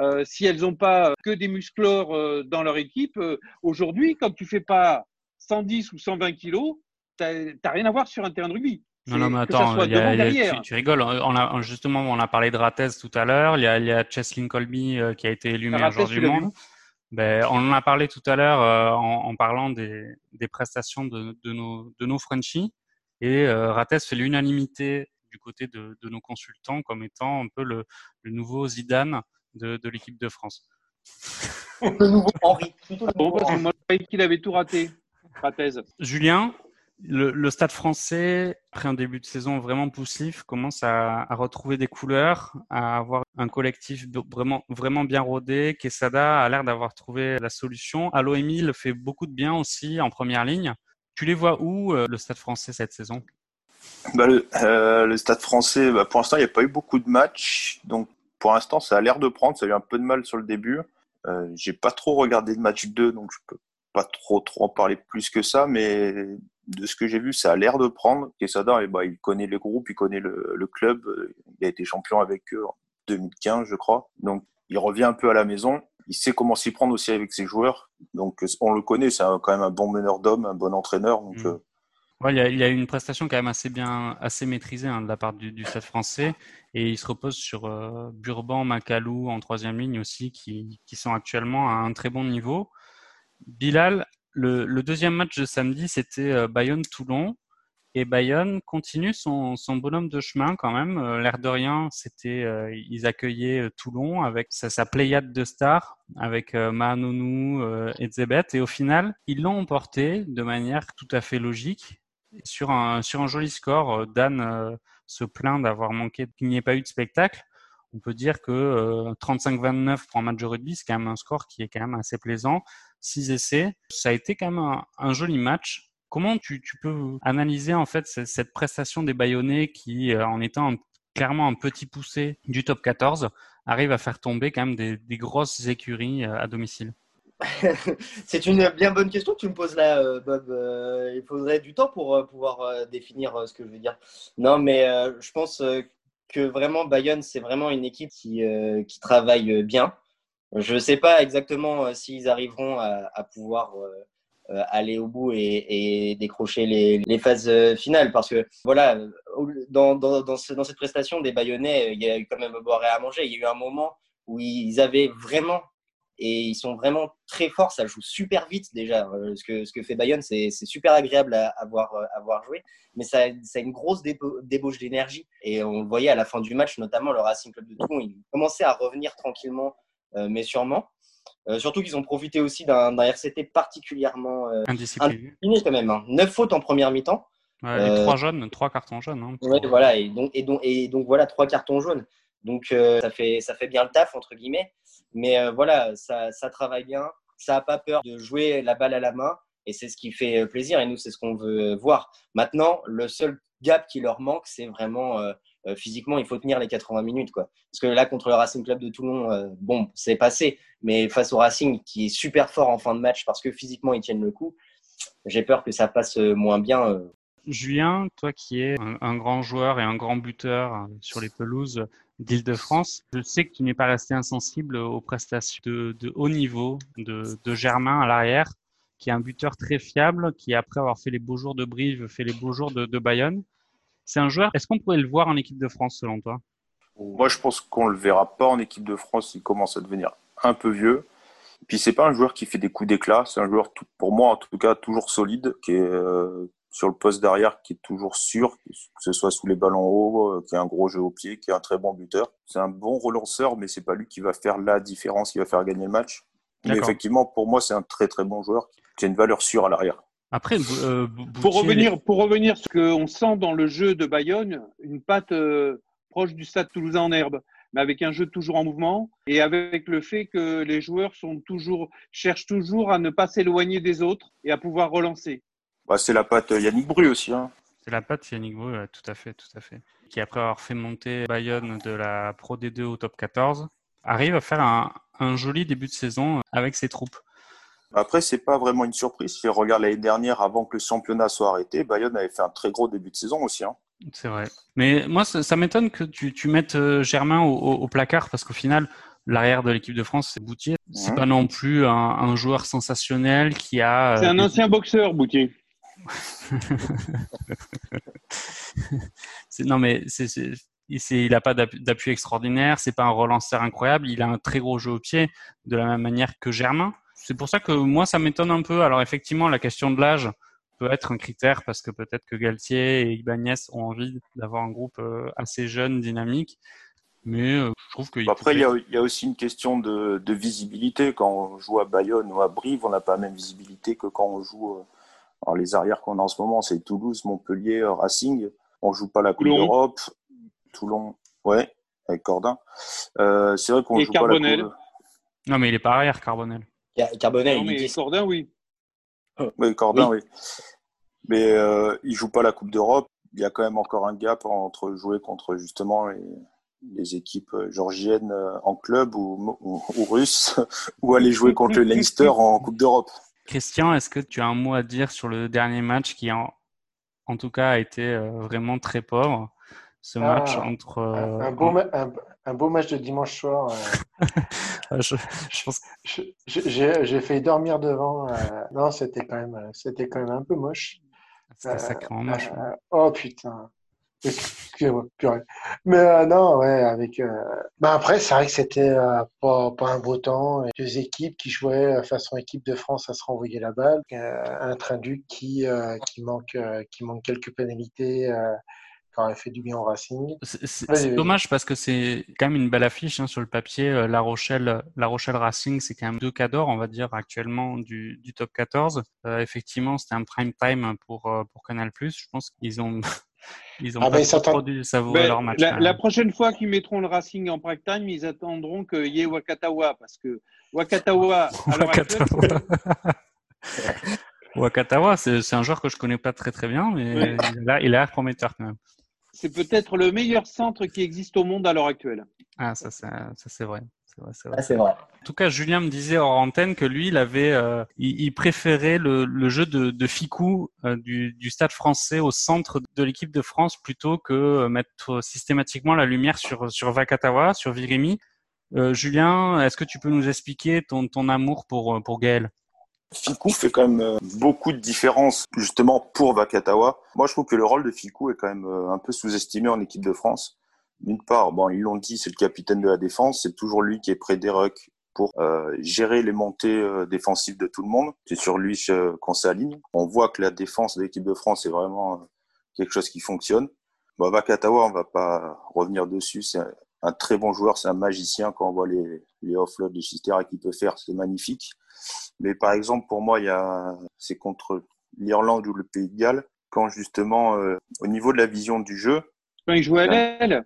euh, si elles n'ont pas que des musclores euh, dans leur équipe Aujourd'hui, quand tu fais pas 110 ou 120 kilos, tu n'as rien à voir sur un terrain de rugby. Non, non, mais attends, tu, rigoles. On a, justement, on a parlé de Ratez tout à l'heure. Il y a, il y a Cheslin Colby qui a été élu meilleur joueur du monde. Ben, on en a parlé tout à l'heure euh, en, en, parlant des, des prestations de, de, nos, de nos Frenchies. Et euh, Rates fait l'unanimité du côté de, de, nos consultants comme étant un peu le, le nouveau Zidane de, de l'équipe de France. le nouveau Henri. Bon, parce que moi, je croyais qu'il avait tout raté. Rates. Julien, le, Stade français, après un début de saison vraiment poussif, commence à, retrouver des couleurs, à avoir un collectif vraiment, vraiment bien rodé. Quesada a l'air d'avoir trouvé la solution. Allo Emile fait beaucoup de bien aussi en première ligne. Tu les vois où, euh, le Stade français, cette saison? Bah, le, euh, le, Stade français, bah, pour l'instant, il n'y a pas eu beaucoup de matchs. Donc, pour l'instant, ça a l'air de prendre. Ça a eu un peu de mal sur le début. Euh, J'ai pas trop regardé le match 2, donc je peux pas trop, trop en parler plus que ça. Mais de ce que j'ai vu, ça a l'air de prendre. Quesada, et bah, il connaît le groupe, il connaît le, le, club. Il a été champion avec eux en 2015, je crois. Donc, il revient un peu à la maison. Il sait comment s'y prendre aussi avec ses joueurs. Donc, on le connaît, c'est quand même un bon meneur d'hommes, un bon entraîneur. Donc, mmh. euh... ouais, il, y a, il y a une prestation quand même assez bien, assez maîtrisée hein, de la part du, du Stade français. Et il se repose sur euh, Burban, Macalou en troisième ligne aussi, qui, qui sont actuellement à un très bon niveau. Bilal, le, deuxième match de samedi, c'était euh, Bayonne-Toulon. Et Bayonne continue son, bonhomme de chemin quand même. Euh, L'air de rien, c'était euh, ils accueillaient Toulon avec sa, pléiade de stars, avec euh, et Zebet. Et au final, ils l'ont emporté de manière tout à fait logique sur un, sur un joli score. Dan se plaint d'avoir manqué, qu'il n'y ait pas eu de spectacle. On peut dire que 35-29 pour un match de rugby, c'est quand même un score qui est quand même assez plaisant. 6 essais. Ça a été quand même un, joli match. Comment tu, peux analyser en fait cette prestation des Bayonnais qui, euh, en étant clairement un petit poussé du top 14, arrive à faire tomber quand même des, grosses écuries euh, à domicile? C'est une bien bonne question que tu me poses là, euh, Bob. il faudrait du temps pour pouvoir définir ce que je veux dire. Non, mais je pense que vraiment Bayonne, c'est vraiment une équipe qui, qui travaille bien. Je ne sais pas exactement s'ils arriveront à, pouvoir euh, aller au bout et, décrocher les, phases euh, finales. Parce que voilà, dans, dans, dans, ce, dans, cette prestation des Bayonnais, il y a eu quand même à boire et à manger. Il y a eu un moment où ils avaient vraiment et ils sont vraiment très forts. Ça joue super vite déjà. Euh, ce que, ce que fait Bayonne, c'est super agréable à, à, voir, à voir jouer, mais ça, ça a une grosse débauche d'énergie. Et on le voyait à la fin du match, notamment le Racing Club de Toulon, il commençait à revenir tranquillement, euh, mais sûrement. Euh, surtout qu'ils ont profité aussi d'un RCT particulièrement euh, indiscipliné quand même. Hein. 9 fautes en première mi-temps. Ouais, euh, trois jaunes, trois cartons jaunes. Hein, ouais, voilà, et donc, et, donc, et donc voilà, trois cartons jaunes. Donc euh, ça, fait, ça fait bien le taf, entre guillemets. Mais euh, voilà, ça, ça travaille bien. Ça n'a pas peur de jouer la balle à la main. Et c'est ce qui fait plaisir et nous, c'est ce qu'on veut voir. Maintenant, le seul gap qui leur manque, c'est vraiment physiquement, il faut tenir les 80 minutes. Quoi. Parce que là, contre le Racing Club de Toulon, bon, c'est passé. Mais face au Racing, qui est super fort en fin de match parce que physiquement, ils tiennent le coup, j'ai peur que ça passe moins bien. Julien, toi qui es un, grand joueur et un grand buteur sur les pelouses d'Île-de-France, je sais que tu n'es pas resté insensible aux prestations de, haut niveau de, Germain à l'arrière, qui est un buteur très fiable, qui après avoir fait les beaux jours de Brive, fait les beaux jours de, Bayonne. C'est un joueur, est-ce qu'on pourrait le voir en équipe de France selon toi? Moi je pense qu'on le verra pas en équipe de France, il commence à devenir un peu vieux. Puis c'est pas un joueur qui fait des coups d'éclat, c'est un joueur pour moi en tout cas toujours solide, qui est euh, sur le poste d'arrière qui est toujours sûr, que ce soit sous les ballons hauts, euh, qui a un gros jeu au pied, qui est un très bon buteur. C'est un bon relanceur, mais c'est pas lui qui va faire la différence, qui va faire gagner le match. Mais effectivement, pour moi, c'est un très très bon joueur qui a une valeur sûre à l'arrière. Après, euh, pour revenir pour revenir ce qu'on sent dans le jeu de Bayonne, une patte euh, proche du Stade Toulousain en herbe, mais avec un jeu toujours en mouvement et avec le fait que les joueurs sont toujours cherchent toujours à ne pas s'éloigner des autres et à pouvoir relancer. Bah, c'est la patte Yannick Bru aussi. Hein. C'est la patte Yannick Bru, tout à fait, tout à fait. Qui après avoir fait monter Bayonne de la Pro D2 au top 14, arrive à faire un, joli début de saison avec ses troupes. Après, c'est pas vraiment une surprise. Si on regarde l'année dernière, avant que le championnat soit arrêté, Bayonne avait fait un très gros début de saison aussi. Hein. C'est vrai. Mais moi, ça, m'étonne que tu, mettes euh, Germain au, placard parce qu'au final, l'arrière de l'équipe de France, c'est Boutier. C'est pas non plus un, joueur sensationnel qui a. C'est un euh, ancien boxeur, Boutier. non, mais c'est, il n'a pas d'appui extraordinaire, c'est pas un relanceur incroyable, il a un très gros jeu au pied, de la même manière que Germain. C'est pour ça que moi, ça m'étonne un peu. Alors effectivement, la question de l'âge peut être un critère parce que peut-être que Galtier et Ibanez ont envie d'avoir un groupe euh, assez jeune, dynamique. Mais euh, je trouve que. Après, il y, a, aussi une question de, visibilité. Quand on joue à Bayonne ou à Brive, on n'a pas la même visibilité que quand on joue euh, alors, les arrières qu'on a en ce moment, c'est Toulouse, Montpellier, Racing. On joue pas la Coupe d'Europe. Toulon, ouais, avec Cordin. Euh, c'est vrai qu'on joue pas la Coupe. Non, mais il est pas arrière, Carbonel. Carbonel, non, mais Cordin, oui. Oui, Cordin, oui. Mais euh, il joue pas la Coupe d'Europe. Il y a quand même encore un gap entre jouer contre justement les, équipes georgiennes euh, en club ou, ou, ou russes, ou aller jouer contre le Leinster en Coupe d'Europe. Christian, est-ce que tu as un mot à dire sur le dernier match qui, en, en tout cas, a été euh, vraiment très pauvre? Ce match ah, entre. Un, euh, beau un, beau match de dimanche soir. Euh. je, J'ai failli dormir devant. non, c'était quand, même, quand même un peu moche. C'était sacrément moche. oh putain. Mais euh, non, ouais, avec. Euh... Ben après, c'est vrai que c'était euh, pas, pas, un beau temps. Deux équipes qui jouaient façon équipe de France à se renvoyer la balle. Euh, un train duc qui, qui, manque, qui manque quelques pénalités. Fait du bien au Racing. C'est dommage parce que c'est quand même une belle affiche hein, sur le papier. La Rochelle, La Rochelle Racing, c'est quand même deux cadors, on va dire, actuellement du, du top 14. effectivement, c'était un prime time pour, pour Canal+. Je pense qu'ils ont ils ont ah pas ben, savourer ben, leur match. La, prochaine fois qu'ils mettront le Racing en prime time, ils attendront qu'il y ait Wakatawa parce que Wakatawa. Wakatawa, Wakatawa c'est un joueur que je connais pas très très bien, mais il a l'air prometteur quand même. C'est peut-être le meilleur centre qui existe au monde à l'heure actuelle. Ah, ça, ça c'est vrai. Ah, c'est vrai, En tout cas, Julien me disait hors antenne que lui, il avait, euh, il, préférait le, jeu de, de Ficou euh, du, Stade Français au centre de l'équipe de France plutôt que euh, mettre systématiquement la lumière sur sur Vakatawa, sur Virimi. Julien, est-ce que tu peux nous expliquer ton, ton amour pour pour Gaël? Ficou fait quand même beaucoup de différence justement pour Vakatawa. Moi, je trouve que le rôle de Ficou est quand même un peu sous-estimé en équipe de France d'une part, bon, ils l'ont dit, c'est le capitaine de la défense, c'est toujours lui qui est près des rucks pour euh, gérer les montées euh, défensives de tout le monde. C'est sur lui qu'on s'aligne. On voit que la défense de l'équipe de France est vraiment euh, quelque chose qui fonctionne. Bon, Vakatawa, on va pas revenir dessus. Un, très bon joueur, c'est un magicien. Quand on voit les, les offloads, les Chistera qu'il peut faire, c'est magnifique. Mais par exemple, pour moi, il y a, c'est contre l'Irlande ou le Pays de Galles, quand justement, au niveau de la vision du jeu, quand il jouait à l'aile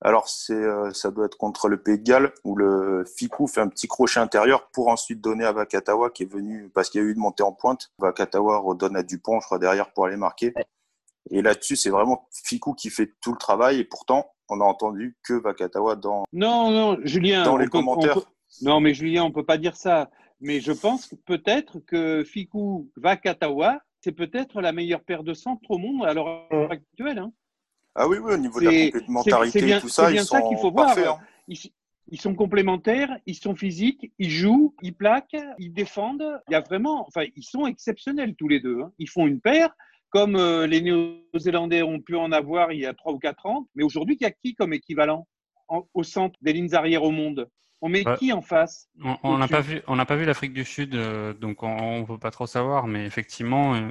Alors c'est euh, ça doit être contre le Pays de Galles où le Ficou fait un petit crochet intérieur pour ensuite donner à Vakatawa qui est venu parce qu'il y a eu une montée en pointe. Vakatawa redonne à Dupont, je crois derrière pour aller marquer. Et là-dessus, c'est vraiment Ficou qui fait tout le travail et pourtant on a entendu que Vakatawa dans Non, non, Julien. dans les peut- commentaires. peut- Non, mais Julien, on peut pas dire ça. Mais je pense que peut-être que Fiku Vakatawa, c'est peut-être la meilleure paire de centres au monde à l'heure actuelle. hein. Ah oui, oui, au niveau de la C'est- complémentarité et tout ça, bien ils ça sont qu'il faut voir. hein. Ils, ils sont complémentaires, ils sont physiques, ils jouent, ils plaquent, ils défendent. Il y a vraiment, enfin, ils sont exceptionnels tous les deux. hein. Ils font une paire, comme euh, les Néo-Zélandais ont pu en avoir il y a trois ou quatre ans. Mais aujourd'hui, il y a qui comme équivalent en- au centre des lignes arrière au monde? On met Ouais. qui en face? On- n'a pas vu, on n'a pas vu l'Afrique du Sud, euh, donc on ne peut pas trop savoir, mais effectivement, euh,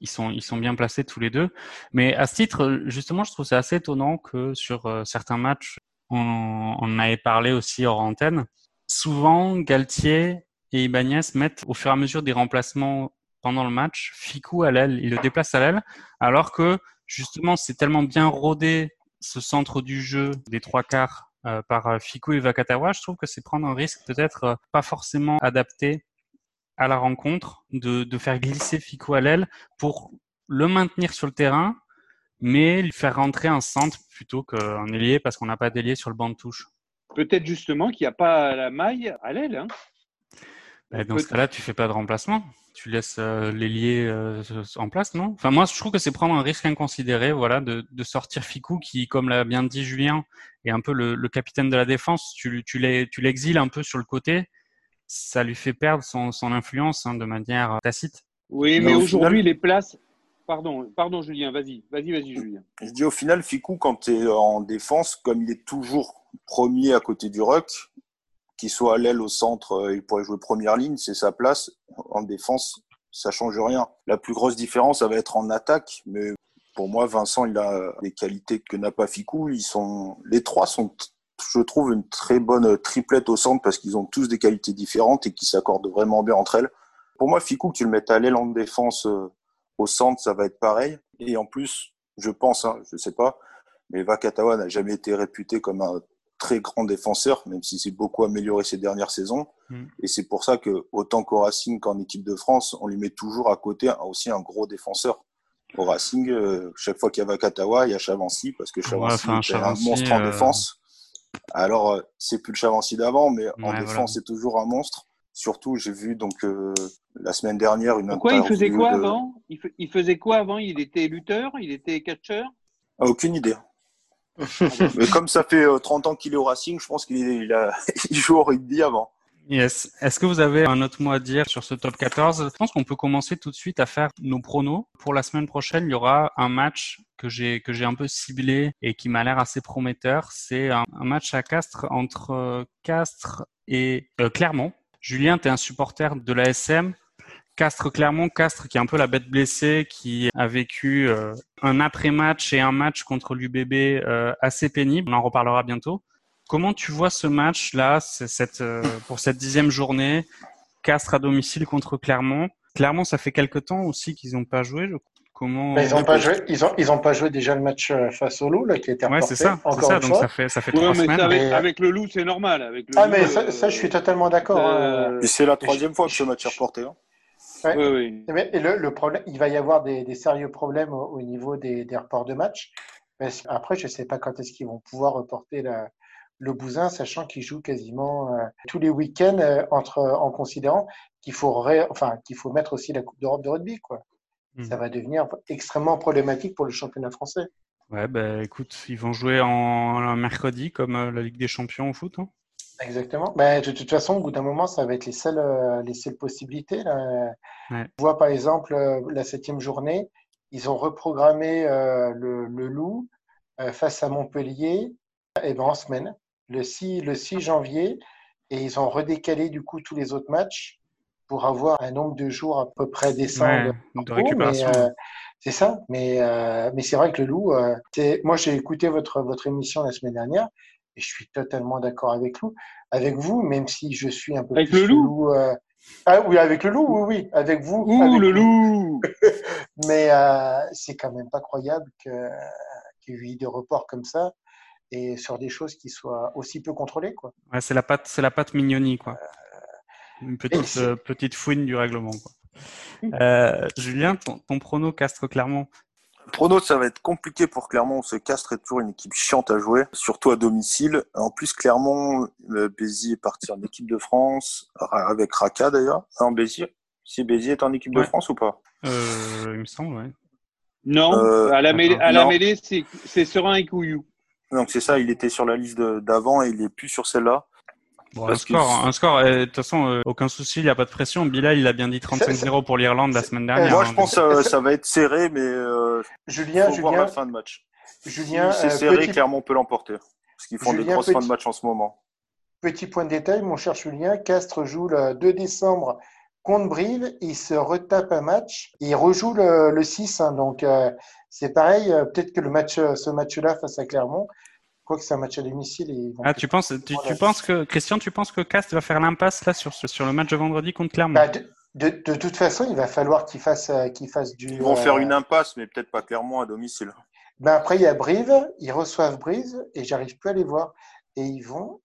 ils sont, ils sont bien placés tous les deux. Mais à ce titre, justement, je trouve ça assez étonnant que sur euh, certains matchs, on, on en avait parlé aussi hors antenne. Souvent, Galtier et Ibanez mettent au fur et à mesure des remplacements pendant le match. Ficou à l'aile, il le déplace à l'aile, alors que justement, c'est tellement bien rodé ce centre du jeu des trois quarts euh, par euh, Ficou et Vakatawa, je trouve que c'est prendre un risque peut-être euh, pas forcément adapté à la rencontre de, de faire glisser Ficou à l'aile pour le maintenir sur le terrain, mais lui faire rentrer un centre plutôt qu'un ailier parce qu'on n'a pas d'ailier sur le banc de touche. Peut-être justement qu'il n'y a pas la maille à l'aile. hein. Et dans ce cas-là, tu fais pas de remplacement. Tu laisses euh, l'ailier euh, en place, non? Enfin, moi, je trouve que c'est prendre un risque inconsidéré, voilà, de, de sortir Ficou, qui, comme l'a bien dit Julien, est un peu le, le capitaine de la défense. Tu, l'es- l'exiles un peu sur le côté, ça lui fait perdre son, son influence hein, de manière euh, tacite. Oui, Mais mais au aujourd'hui, final- les places. Pardon, pardon, Julien, vas-y, vas-y, vas-y, Julien. Je dis au final, Ficou, quand tu es en défense, comme il est toujours premier à côté du ruck, qu'il soit à l'aile, au centre, euh, il pourrait jouer première ligne, c'est sa place. En défense, ça change rien. La plus grosse différence, ça va être en attaque, mais pour moi, Vincent, il a des qualités que n'a pas Ficou. Ils sont, les trois sont, je trouve, une très bonne triplette au centre parce qu'ils ont tous des qualités différentes et qui s'accordent vraiment bien entre elles. Pour moi, Ficou, que tu le mettes à l'aile en défense, euh, au centre, ça va être pareil. Et en plus, je pense, hein, je sais pas, mais Vakatawa n'a jamais été réputé comme un très grand défenseur, même si c'est beaucoup amélioré ces dernières saisons. Mm. Et c'est pour ça que, autant qu'au Racing qu'en équipe de France, on lui met toujours à côté aussi un gros défenseur. Au Racing, euh, chaque fois qu'il y a Vakatawa, il y a Chavancy, parce que Chavancy enfin, est un monstre en euh, défense. Alors, euh, c'est plus le Chavancy d'avant, mais en Ouais, défense, voilà. c'est toujours un monstre. Surtout, j'ai vu donc euh, la semaine dernière une Pourquoi il faisait quoi de- avant? Il faisait quoi avant? Il était lutteur? Il était catcheur? Ah, aucune idée. Mais comme ça fait euh, 30 ans qu'il est au Racing, je pense qu'il a- joue au rugby avant. Yes. Est-ce que vous avez un autre mot à dire sur ce top 14 Je pense qu'on peut commencer tout de suite à faire nos pronos. Pour la semaine prochaine, il y aura un match que j'ai que j'ai un peu ciblé et qui m'a l'air assez prometteur. C'est un, un match à Castres entre euh, Castres et euh, Clermont. Julien, tu es un supporter de la SM. Castres-Clermont, Castres qui est un peu la bête blessée, qui a vécu euh, un après-match et un match contre l'UBB euh, assez pénible. On en reparlera bientôt. Comment tu vois ce match-là, c'est cette, euh, pour cette dixième journée, Castres à domicile contre Clermont? Clermont, ça fait quelque temps aussi qu'ils n'ont pas joué. je- Comment Mais ils n'ont pas joué, ils ont, ils ont pas joué déjà le match face au Loup là, qui a été Ouais, reporté. c'est ça. Encore ça. une Donc fois. ça fait ça fait Ouais, trois mais semaines. avec, Mais- avec le loup, c'est normal. Avec le Ah loup, mais ça, euh, ça, je suis totalement d'accord. Et c'est la troisième fois que ce match est reporté. hein. Ouais. Mais et le, le problème, il va y avoir des, des sérieux problèmes au, au niveau des, des reports de match. Parce qu'après, je ne sais pas quand est-ce qu'ils vont pouvoir reporter la, le Bousin, sachant qu'ils jouent quasiment euh, tous les week-ends euh, entre, en considérant qu'il faut, ré- enfin, qu'il faut mettre aussi la Coupe d'Europe de rugby. Quoi. Mhm. Ça va devenir extrêmement problématique pour le championnat français. Ouais, bah écoute, ils vont jouer en mercredi comme euh, la Ligue des Champions au foot. hein. Exactement. Ben, de toute façon, au bout d'un moment, ça va être les seules, euh, les seules possibilités. Là. Ouais. On voit par exemple euh, la septième journée, ils ont reprogrammé euh, le, le Loup face à Montpellier et ben, en semaine, le 6, le 6 janvier, et ils ont redécalé du coup tous les autres matchs pour avoir un nombre de jours à peu près décent Ouais, de, récupération. c'est ça, mais, mais c'est vrai que le loup, moi j'ai écouté votre, votre émission la semaine dernière et je suis totalement d'accord avec vous, avec vous, même si je suis un peu Avec plus le loup euh, Ah oui, avec le loup, oui, oui, avec vous. Ouh, avec le loup Mais euh, c'est quand même pas croyable que- qu'il y ait eu des reports comme ça. et sur des choses qui soient aussi peu contrôlées. Quoi. Ouais, c'est la patte, c'est la patte quoi. Une et petite, euh, petite fouine du règlement, quoi. Euh, Julien, ton, ton prono Castres-Clermont Prono, ça va être compliqué pour Clermont. Ce Castres est toujours une équipe chiante à jouer, surtout à domicile. En plus, Clermont, euh, Béziers est parti en équipe de France, ra- avec Raka d'ailleurs. Non, Béziers? Si Béziers est en équipe de. France ou pas? Euh, Il me semble, ouais. Non, Euh, à la mêlée, à la mêlée c'est Serein et Couillou. Donc c'est ça, il était sur la liste d'avant et il est plus sur celle-là. Bon, un score, un score. euh, De toute façon, euh, aucun souci, il n'y a pas de pression. Bilal, il a bien dit 35-0 pour l'Irlande la semaine dernière. Moi, hein. je pense que ça, ça va être serré, mais euh, Julien, faut voir Julien, la fin de match. Julien, si c'est euh, serré, petit- Clermont peut l'emporter. Parce qu'ils font des Julien, grosses petit- fins de match en ce moment. Petit point de détail, mon cher Julien, Castres joue le 2 décembre contre Brive, il se retape un match, il rejoue le, le 6, hein, donc euh, c'est pareil, euh, peut-être que le match, euh, ce match-là face à Clermont, quoique c'est un match à domicile, et Ah, tu penses, tu, penses que Christian, tu penses que Cast va faire l'impasse là sur sur le match de vendredi contre Clermont? Bah, de, de, de toute façon, il va falloir qu'il fasse, euh, qu'il fasse du. Ils vont euh, faire une impasse, mais peut-être pas Clermont à domicile. Ben après, il y a Brive, ils reçoivent Brive, et j'arrive plus à les voir, et ils vont.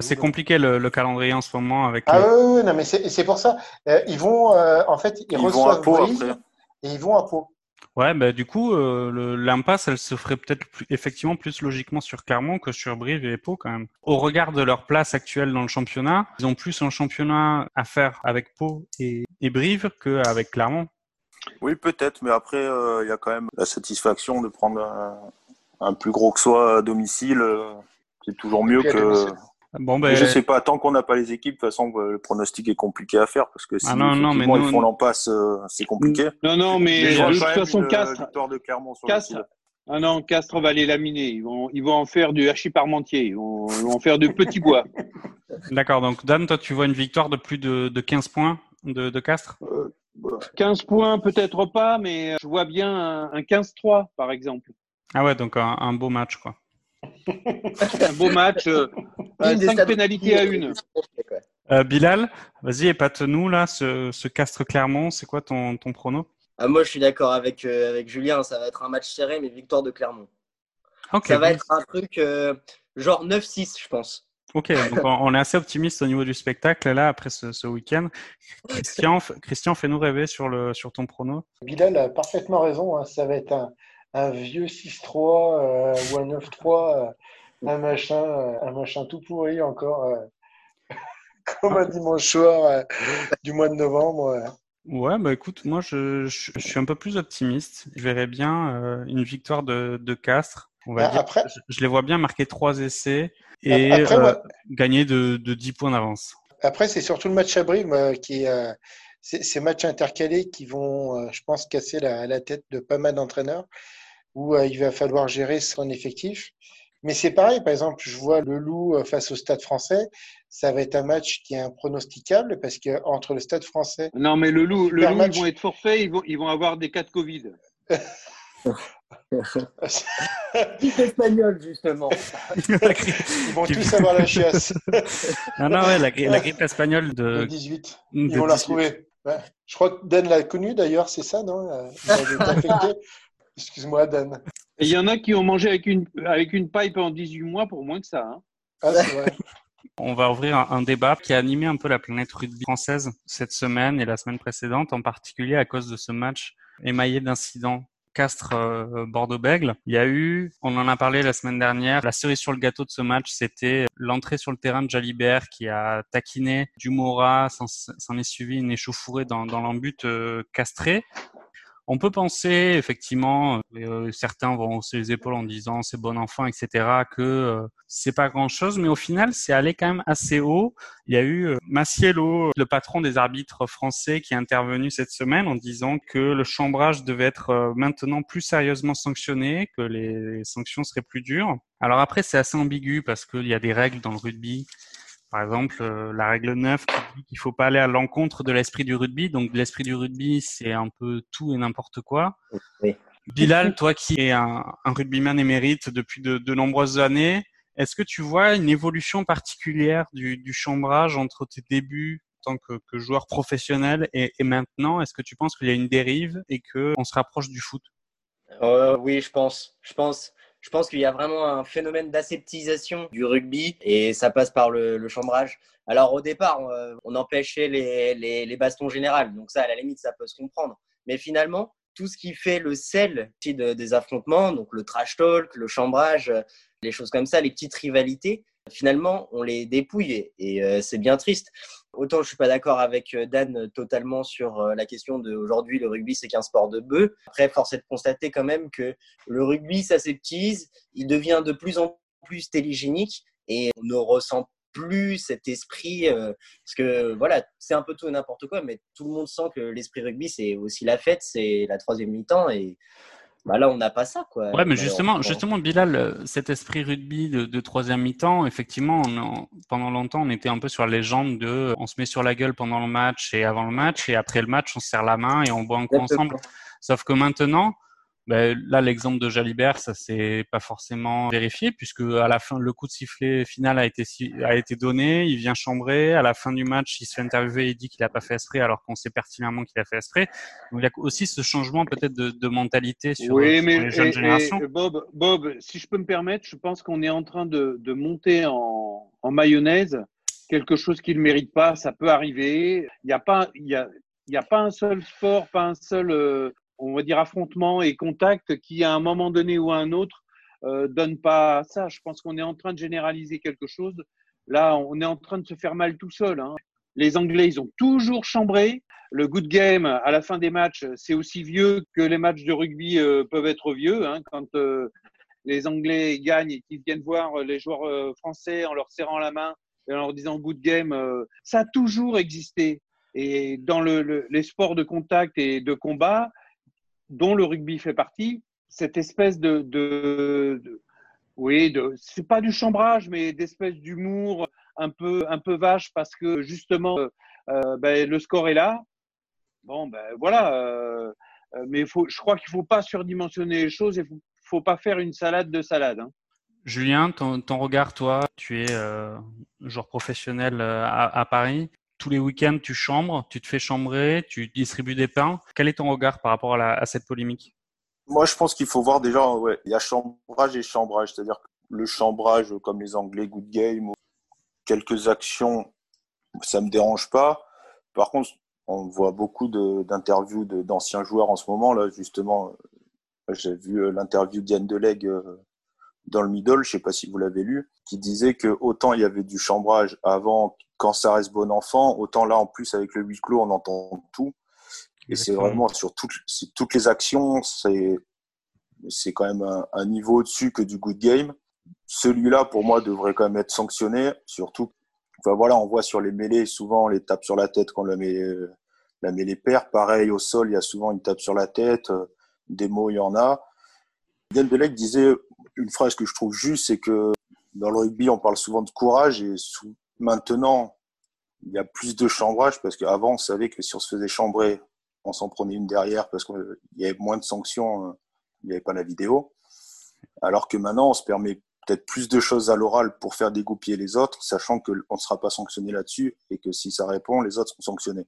C'est compliqué le, le calendrier en ce moment avec. Ah les- oui, non, mais c'est c'est pour ça. Euh, ils vont, euh, en fait, ils, Ils vont reçoivent à Pau Brive, après. et ils vont à Pau. Ouais, bah du coup, euh, l'impasse, elle se ferait peut-être plus- effectivement plus logiquement sur Clermont que sur Brive et Pau quand même. Au regard de leur place actuelle dans le championnat, ils ont plus un championnat à faire avec Pau et, et Brive qu'avec Clermont. Oui, peut-être, mais après, euh, il y a quand même la satisfaction de prendre un, un plus gros que soi à domicile. euh, C'est toujours mieux que. Bon, ben, je sais pas, tant qu'on n'a pas les équipes, de toute façon, euh, le pronostic est compliqué à faire parce que si Ah non, non, mais nous- ils font l'empasse, euh, c'est compliqué. Non, non, mais de toute même façon, euh, Castres, victoire de Clermont sur Castres, le site. ah non, Castres va les laminer. Ils vont, ils vont en faire du hachis parmentier. Ils vont, ils vont en faire du petit bois. D'accord, donc Dan, toi, tu vois une victoire de plus de, de 15 points de, de Castres? 15 points, peut-être pas, mais je vois bien un, un 15-3, par exemple. Ah ouais, donc un, un beau match, quoi. Un beau match, euh, Une des 5 stades- pénalités à une. Euh, Bilal, vas-y, épate-nous là, ce, ce Castres-Clermont, c'est quoi ton, ton prono? Ah, moi, je suis d'accord avec, euh, avec Julien. Ça va être un match serré, mais victoire de Clermont. Ça va être un truc euh, genre 9-6, je pense. Ok, donc on est assez optimiste au niveau du spectacle là après ce, ce week-end. Christian, Christian, fais-nous rêver sur le sur ton prono. Bilal a parfaitement raison. hein, Ça va être un, un vieux 6-3 euh, ou un 9-3, euh, un machin, euh, un machin tout pourri encore, comme un dimanche soir du mois de novembre. Ouais, bah écoute, moi je, je, je suis un peu plus optimiste. Je verrais bien euh, une victoire de, de Castres. On va Ah, dire. après- Je, je les vois bien marquer trois essais et Après, euh, moi- gagner de, de 10 points d'avance. Après, c'est surtout le match à Brive euh, qui c'est ces matchs intercalés qui vont, je pense, casser la, la tête de pas mal d'entraîneurs où euh, il va falloir gérer son effectif. Mais c'est pareil, par exemple, je vois le Loup euh, face au Stade français. Ça va être un match qui est impronosticable parce que entre le Stade français, Non, mais le loup, le loup match. ils vont être forfaits, ils vont, ils vont avoir des cas de Covid. Type espagnol, justement. Ils vont tous avoir la chiasse. non, non, ouais, la, gri- la grippe espagnole Le de, 18. de Ils vont la 18. retrouver. Ouais. Je crois que Dan l'a connu d'ailleurs, c'est ça, non Euh, Il a été infecté. Excuse-moi, Dan. Il y en a qui ont mangé avec une, avec une paille pendant 18 mois pour moins que ça. hein. Ah, c'est vrai. On va ouvrir un, un débat qui a animé un peu la planète rugby française cette semaine et la semaine précédente, en particulier à cause de ce match émaillé d'incidents. Castres euh, Bordeaux-Bègle. Il y a eu, on en a parlé la semaine dernière, la cerise sur le gâteau de ce match, c'était l'entrée sur le terrain de Jalibert qui a taquiné Dumora, s'en s'en est suivi une échauffourée dans, dans l'embut euh, castré. On peut penser effectivement, euh, certains vont hausser les épaules en disant c'est bon enfant, etc., que euh, c'est pas grand chose, mais au final c'est allé quand même assez haut. Il y a eu euh, le patron des arbitres français, qui est intervenu cette semaine en disant que le chambrage devait être euh, maintenant plus sérieusement sanctionné, que les sanctions seraient plus dures. Alors après c'est assez ambigu parce qu'il y a des règles dans le rugby. Par exemple, euh, la règle 9 qui dit qu'il faut pas aller à l'encontre de l'esprit du rugby. Donc l'esprit du rugby, c'est un peu tout et n'importe quoi. Oui. Bilal, toi qui es un, un rugbyman émérite depuis de, de nombreuses années, est-ce que tu vois une évolution particulière du, du chambrage entre tes débuts en tant que, que joueur professionnel et, et maintenant? Est-ce que tu penses qu'il y a une dérive et que on se rapproche du foot? Euh, oui, je pense. Je pense. Je pense qu'il y a vraiment un phénomène d'aseptisation du rugby et ça passe par le, chambrage. Alors au départ, on, euh, on empêchait les, les, les, bastons générales, donc ça à la limite ça peut se comprendre. Mais finalement, tout ce qui fait le sel de, des affrontements, donc le trash talk, le chambrage, les choses comme ça, les petites rivalités, finalement on les dépouille et, euh, c'est bien triste. Autant je suis pas d'accord avec euh, Dan totalement sur euh, la question de aujourd'hui le rugby c'est qu'un sport de bœuf. Après force est de constater quand même que le rugby s'aseptise, il devient de plus en plus télégénique et on ne ressent plus cet esprit euh, parce que voilà c'est un peu tout et n'importe quoi mais tout le monde sent que l'esprit rugby c'est aussi la fête c'est la troisième mi-temps et bah là on n'a pas ça quoi. Ouais mais justement justement Bilal euh, cet esprit rugby de, de troisième mi-temps effectivement on, pendant longtemps on était un peu sur la légende de on se met sur la gueule pendant le match et avant le match et après le match on se serre la main et on boit un coup ensemble. Sauf que maintenant ben, là, l'exemple de Jalibert, ça s'est pas forcément vérifié puisque à la fin, le coup de sifflet final a été a été donné. Il vient chambrer. À la fin du match, il se fait interviewer et il dit qu'il a pas fait esprit alors qu'on sait pertinemment qu'il a fait esprit. Donc il y a aussi ce changement peut-être de, de, mentalité sur, oui, sur mais, les jeunes et, générations. Bob, Bob, si je peux me permettre, je pense qu'on est en train de, de monter en, en, mayonnaise quelque chose qui ne mérite pas. Ça peut arriver. Il n'y a pas, il y a, il n'y a pas un seul sport, pas un seul euh, on va dire affrontement et contact qui à un moment donné ou à un autre euh, donne pas ça. Je pense qu'on est en train de généraliser quelque chose. Là, on est en train de se faire mal tout seul. Hein. Les Anglais, ils ont toujours chambré. Le good game à la fin des matchs, c'est aussi vieux que les matchs de rugby euh, peuvent être vieux. Hein, quand euh, les Anglais gagnent et qu'ils viennent voir les joueurs euh, français en leur serrant la main et en leur disant good game, euh, ça a toujours existé. Et dans le, le, les sports de contact et de combat, dont le rugby fait partie, cette espèce de, de, oui, de, c'est pas du chambrage, mais d'espèce d'humour un peu, un peu vache parce que justement, euh, ben, le score est là. Bon, ben voilà. Euh, mais faut, je crois qu'il faut pas surdimensionner les choses et faut, faut pas faire une salade de salade. Hein. Julien, ton, ton, regard, toi, tu es euh, joueur professionnel à Paris tous les week-ends, tu chambres, tu te fais chambrer, tu distribues des pains. Quel est ton regard par rapport à, cette polémique? Moi, je pense qu'il faut voir déjà, il y a chambrage et chambrage. C'est-à-dire que le chambrage, comme les Anglais, good game, quelques actions, ça me dérange pas. Par contre, on voit beaucoup d'interviews d'anciens joueurs en ce moment. Là, justement, j'ai vu l'interview d'Yann Delegue dans le middle, je sais pas si vous l'avez lu, qui disait que autant il y avait du chambrage avant quand ça reste bon enfant, autant là en plus avec le huis clos on entend tout. Et c'est vraiment sur toutes, toutes les actions, c'est c'est quand même un, un niveau au-dessus que du good game. Celui-là pour moi devrait quand même être sanctionné, surtout. Enfin voilà, on voit sur les mêlées souvent on les tape sur la tête quand la mêlée, la mêlée perd. Pareil au sol, il y a souvent une tape sur la tête. Des mots, il y en a. Yann Delec disait une phrase que je trouve juste, c'est que dans le rugby, on parle souvent de courage et sous, maintenant, il y a plus de chambrage parce qu'avant, on savait que si on se faisait chambrer, on s'en prenait une derrière parce qu'il y avait moins de sanctions, hein. il n'y avait pas la vidéo. Alors que maintenant, on se permet peut-être plus de choses à l'oral pour faire dégoupiller les autres, sachant qu'on ne sera pas sanctionné là-dessus et que si ça répond, les autres seront sanctionnés.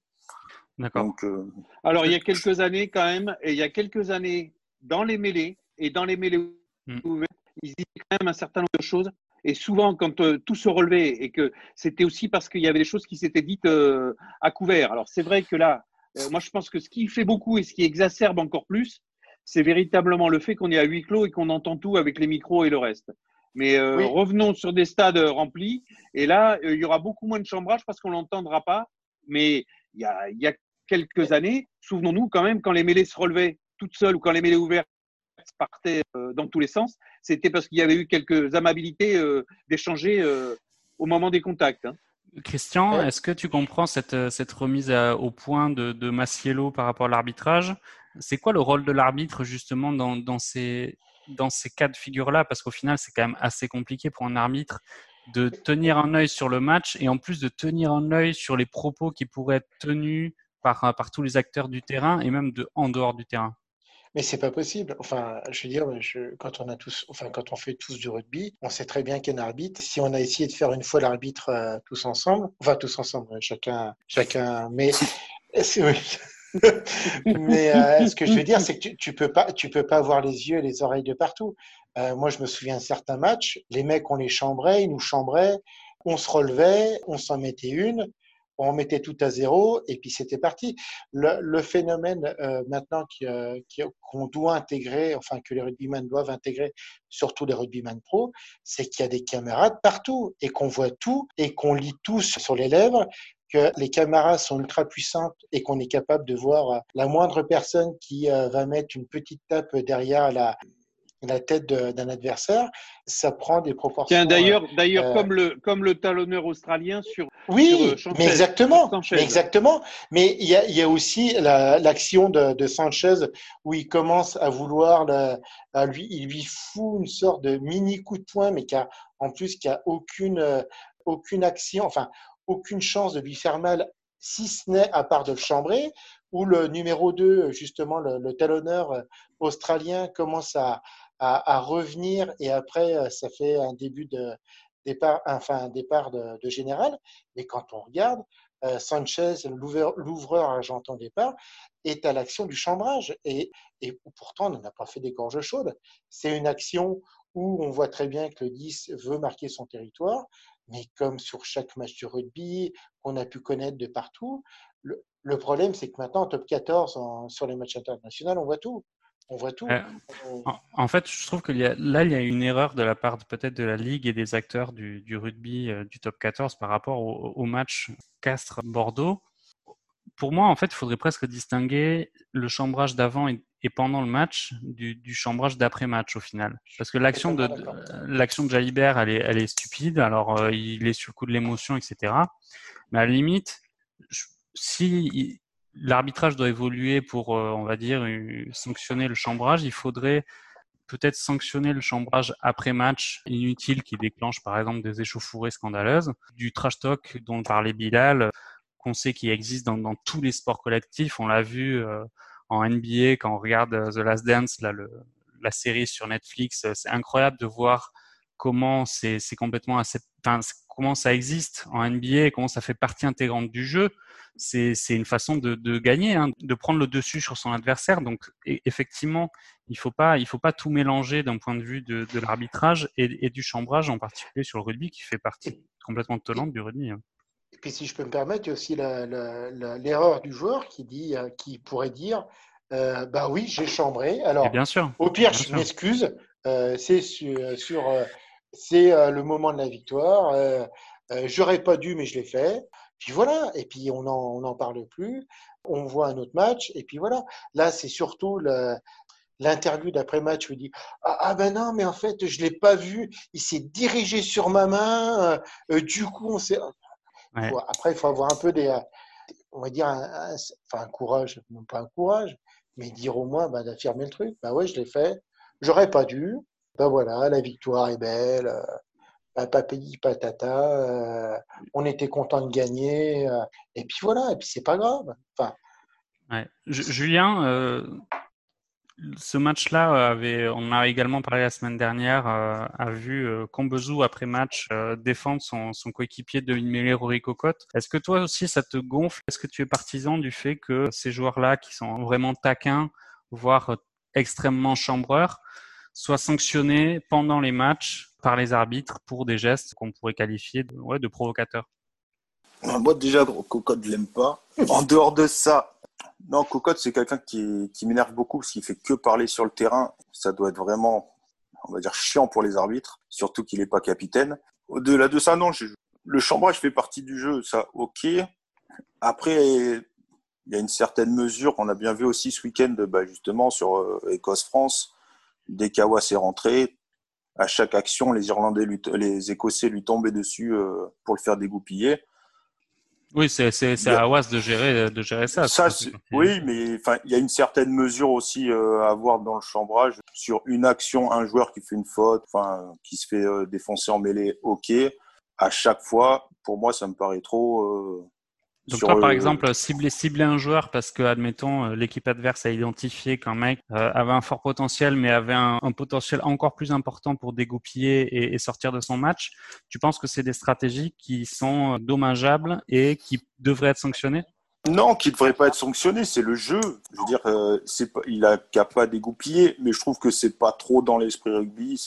D'accord. Euh, Alors, il y a quelques années quand même, et il y a quelques années, dans les mêlées et dans les mêlées Mm. ouvertes, ils disaient quand même un certain nombre de choses. Et souvent, quand euh, tout se relevait et que c'était aussi parce qu'il y avait des choses qui s'étaient dites euh, à couvert. Alors, c'est vrai que là, euh, moi, je pense que ce qui fait beaucoup et ce qui exacerbe encore plus, c'est véritablement le fait qu'on est à huis clos et qu'on entend tout avec les micros et le reste. Mais Oui. revenons sur des stades remplis. Et là, il y aura beaucoup moins de chambrage parce qu'on l'entendra pas. Mais il y a, il y a quelques années, souvenons-nous quand même, quand les mêlées se relevaient toutes seules ou quand les mêlées ouvertes partaient euh, dans tous les sens, c'était parce qu'il y avait eu quelques amabilités euh, d'échanger euh, au moment des contacts. hein. Christian, Ouais. est-ce que tu comprends cette, cette remise à- au point de, de Massiello par rapport à l'arbitrage? C'est quoi le rôle de l'arbitre justement dans, dans, ces, dans ces cas de figure-là? Parce qu'au final, c'est quand même assez compliqué pour un arbitre de tenir un œil sur le match et en plus de tenir un œil sur les propos qui pourraient être tenus par, par tous les acteurs du terrain et même de, en dehors du terrain. Mais c'est pas possible. Enfin, je veux dire, je- quand on a tous, enfin, quand on fait tous du rugby, on sait très bien qu'un arbitre, si on a essayé de faire une fois l'arbitre euh, tous ensemble, enfin tous ensemble, chacun, chacun, mais c'est oui. Mais euh, ce que je veux dire, c'est que tu, tu peux pas, tu peux pas avoir les yeux et les oreilles de partout. Euh, moi, je me souviens de certains matchs, les mecs, on les chambrait, ils nous chambraient, on se relevait, on s'en mettait une, on mettait tout à zéro, et puis c'était parti. Le, le phénomène euh, maintenant euh, qu'on doit intégrer, enfin que les rugbymen doivent intégrer, surtout les rugbymen pro, c'est qu'il y a des caméras de partout et qu'on voit tout et qu'on lit tout sur les lèvres que les caméras sont ultra puissantes et qu'on est capable de voir euh, la moindre personne qui euh, va mettre une petite tape derrière la, la tête d'un adversaire, ça prend des proportions. D'ailleurs, euh, d'ailleurs, euh, comme le comme le talonneur australien sur oui, sur, euh, Sanchez, mais exactement, mais exactement. Mais il y a, il y a aussi la- l'action de, de Sanchez où il commence à vouloir, à lui, il lui fout une sorte de mini coup de poing, mais qui a, en plus, qui a aucune, aucune action, enfin, aucune chance de lui faire mal, si ce n'est à part de le chambrer, où le numéro 2, justement, le, le talonneur australien commence à, à, à revenir et après, euh, ça fait un début de départ, enfin, un départ de, de général. Mais quand on regarde, euh, Sanchez, l'ouvreur argentin départ, est à l'action du chambrage. Et, et pourtant, on n'a pas fait des gorges chaudes. C'est une action où on voit très bien que le 10 veut marquer son territoire. Mais comme sur chaque match de rugby qu'on a pu connaître de partout, le, le problème, c'est que maintenant, en top 14, en- sur les matchs internationaux, on voit tout. On voit tout. Euh, On- En, en fait, je trouve que là, il y a une erreur de la part peut-être de la Ligue et des acteurs du, du rugby euh, du top 14 par rapport au, au match Castres-Bordeaux. Pour moi, en fait, il faudrait presque distinguer le chambrage d'avant et, et pendant le match du, du chambrage d'après-match au final. Parce que l'action de, de- l'action de Jalibert, elle est, elle est stupide. Alors, euh, il est sur le coup de l'émotion, etc. Mais à la limite, je- si l'arbitrage doit évoluer pour, euh, on va dire, sanctionner le chambrage, il faudrait peut-être sanctionner le chambrage après match inutile qui déclenche par exemple des échauffourées scandaleuses, du trash talk dont parlait Bilal, qu'on sait qu'il existe dans, tous les sports collectifs. On l'a vu euh, en NBA quand on regarde euh, The Last Dance, là, le, la série sur Netflix. euh, C'est incroyable de voir comment c'est complètement assez, comment ça existe en NBA, comment ça fait partie intégrante du jeu. C'est une façon de, de gagner, hein, de prendre le dessus sur son adversaire. Donc effectivement, il faut pas il faut pas tout mélanger d'un point de vue de, de l'arbitrage et, et du chambrage en particulier sur le rugby qui fait partie complètement tenante du rugby. hein. Et puis, si je peux me permettre, il y a aussi l'erreur du joueur qui, dit, euh, qui pourrait dire euh, Bah oui, j'ai chambré. Alors, Et bien sûr. au pire, bien je m'excuse. euh, c'est sur, sur, euh, c'est euh, le moment de la victoire. Euh, euh, J'aurais pas dû, mais je l'ai fait. Puis voilà. Et puis, on n'en on n'en parle plus. On voit un autre match. Et puis voilà. Là, c'est surtout. L'interview d'après-match où il dit ah, ah ben non mais en fait je l'ai pas vu il s'est dirigé sur ma main euh, du coup on s'est Ouais. après, il faut avoir un peu des, on va dire, un, un- enfin, un courage, non pas un courage, mais dire au moins bah, d'affirmer le truc. Bah ouais, je l'ai fait. J'aurais pas dû. Bah voilà, la victoire est belle. Euh, papi, patata. euh, on était content de gagner. euh, et puis voilà, et puis c'est pas grave. Julien, ce match-là on a également parlé la semaine dernière, a vu Combezou après match défendre son, coéquipier de mêlée Rory Cocotte. Est-ce que toi aussi ça te gonfle? Est-ce que tu es partisan du fait que ces joueurs-là qui sont vraiment taquins, voire extrêmement chambreurs, soient sanctionnés pendant les matchs par les arbitres pour des gestes qu'on pourrait qualifier de, provocateurs Moi, déjà, Cocotte, je l'aime pas. En dehors de ça, non, Cocotte, c'est quelqu'un qui, m'énerve beaucoup parce qu'il fait que parler sur le terrain. Ça doit être vraiment, on va dire, chiant pour les arbitres, surtout qu'il n'est pas capitaine. Au-delà de ça, non, je- le chambrage fait partie du jeu, ça, ok. Après, il y a une certaine mesure, on a bien vu aussi ce week-end, bah, justement, sur euh, Écosse-France. Dès qu'Awas est rentré, à chaque action, les Irlandais, lui, les Écossais lui tombaient dessus euh, pour le faire dégoupiller. Oui, c'est à Awas de gérer, de gérer ça. Ça, oui, mais enfin, il y a une certaine mesure aussi euh, à avoir dans le chambrage sur une action, un joueur qui fait une faute, enfin, qui se fait euh, défoncer en mêlée. Ok, à chaque fois, pour moi, ça me paraît trop. euh, Donc toi, par exemple, cibler, cibler un joueur parce que, admettons, euh, l'équipe adverse a identifié qu'un mec euh, avait un fort potentiel, mais avait un, un potentiel encore plus important pour dégoupiller et, et sortir de son match, tu penses que c'est des stratégies qui sont euh, dommageables et qui devraient être sanctionnées? Non, qui ne devrait pas être sanctionné, c'est le jeu. Je veux dire, euh, pas, il a qu'à pas dégoupiller, mais je trouve que c'est pas trop dans l'esprit rugby.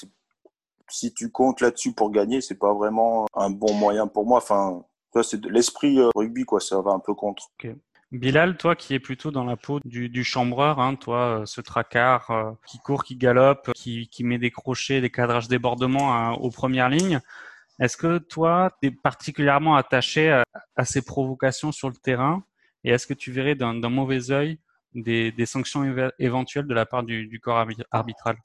Si tu comptes là-dessus pour gagner, c'est pas vraiment un bon moyen pour moi. Enfin, c'est l'esprit euh, rugby. Ça va un peu contre. Bilal, toi qui es plutôt dans la peau du, chambreur, hein, toi, euh, ce tracard qui court, qui galope, qui, met des crochets, des cadrages débordements hein, aux premières lignes, est-ce que toi, tu es particulièrement attaché à, ces provocations sur le terrain? Et est-ce que tu verrais d'un mauvais œil des, sanctions éventuelles de la part du, corps arbitral?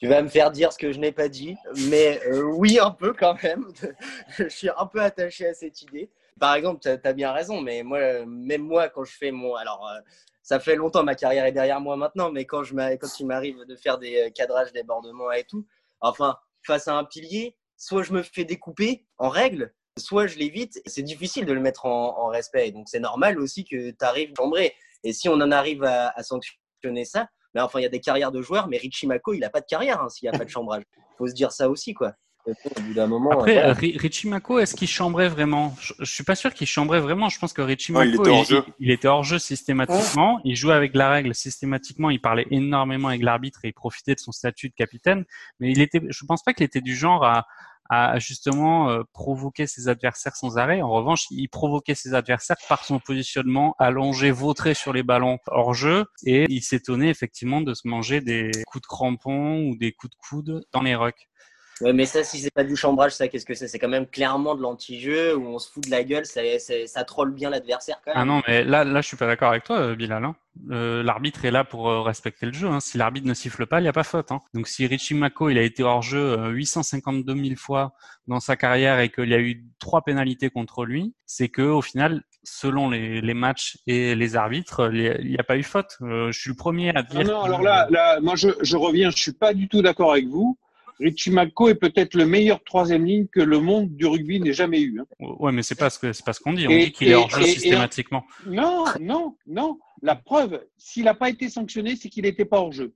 Tu vas me faire dire ce que je n'ai pas dit, mais euh, oui, un peu quand même. je suis un peu attaché à cette idée. Par exemple, tu as, bien raison, mais moi, même moi, quand je fais mon. Alors, euh, ça fait longtemps, ma carrière est derrière moi maintenant, mais quand, je quand il m'arrive de faire des euh, cadrages, débordements et tout, enfin, face à un pilier, soit je me fais découper en règle, soit je l'évite. C'est difficile de le mettre en, respect. Donc c'est normal aussi que tu arrives chambré. Et si on en arrive à sanctionner ça, mais enfin, il y a des carrières de joueurs, mais Richie Mako, il n'a pas de carrière hein, s'il n'y a pas de chambrage. Il faut se dire ça aussi, quoi. Au bout d'un moment, Après, voilà. Richie Mako, est-ce qu'il chambrait vraiment? Je, ne suis pas sûr qu'il chambrait vraiment. Je pense que Richie Mako, il, était hors jeu. Il, il, était hors jeu systématiquement. Ouais. Il jouait avec la règle systématiquement. Il parlait énormément avec l'arbitre et il profitait de son statut de capitaine. Mais il était, je pense pas qu'il était du genre à, à justement euh, provoquer ses adversaires sans arrêt. En revanche, il provoquait ses adversaires par son positionnement allongé, vautré sur les ballons hors jeu, et il s'étonnait effectivement de se manger des coups de crampon ou des coups de coude dans les rucks. Ouais, mais ça, si c'est pas du chambrage, ça, qu'est-ce que c'est? C'est quand même clairement de l'anti-jeu où on se fout de la gueule, ça, ça troll bien l'adversaire quand même. Ah non, mais là, là, je suis pas d'accord avec toi, euh, Bilal. Hein. Euh, l'arbitre est là pour euh, respecter le jeu. Hein. Si l'arbitre ne siffle pas, il n'y a pas faute. Hein. Donc si Richie Mako il a été hors jeu 852 000 fois dans sa carrière et qu'il y a eu trois pénalités contre lui, c'est que au final, selon les, les, matchs et les arbitres, il n'y a pas eu faute. Euh, je suis le premier à dire. Non, non alors là, là, moi je, je reviens, je suis pas du tout d'accord avec vous. Richie Mako est peut-être le meilleur troisième ligne que le monde du rugby n'ait jamais eu. Hein. Ouais, mais c'est pas ce que c'est pas ce qu'on dit. On et, dit qu'il est hors jeu systématiquement. Et, non, non, non. La preuve, s'il n'a pas été sanctionné, c'est qu'il n'était pas hors jeu.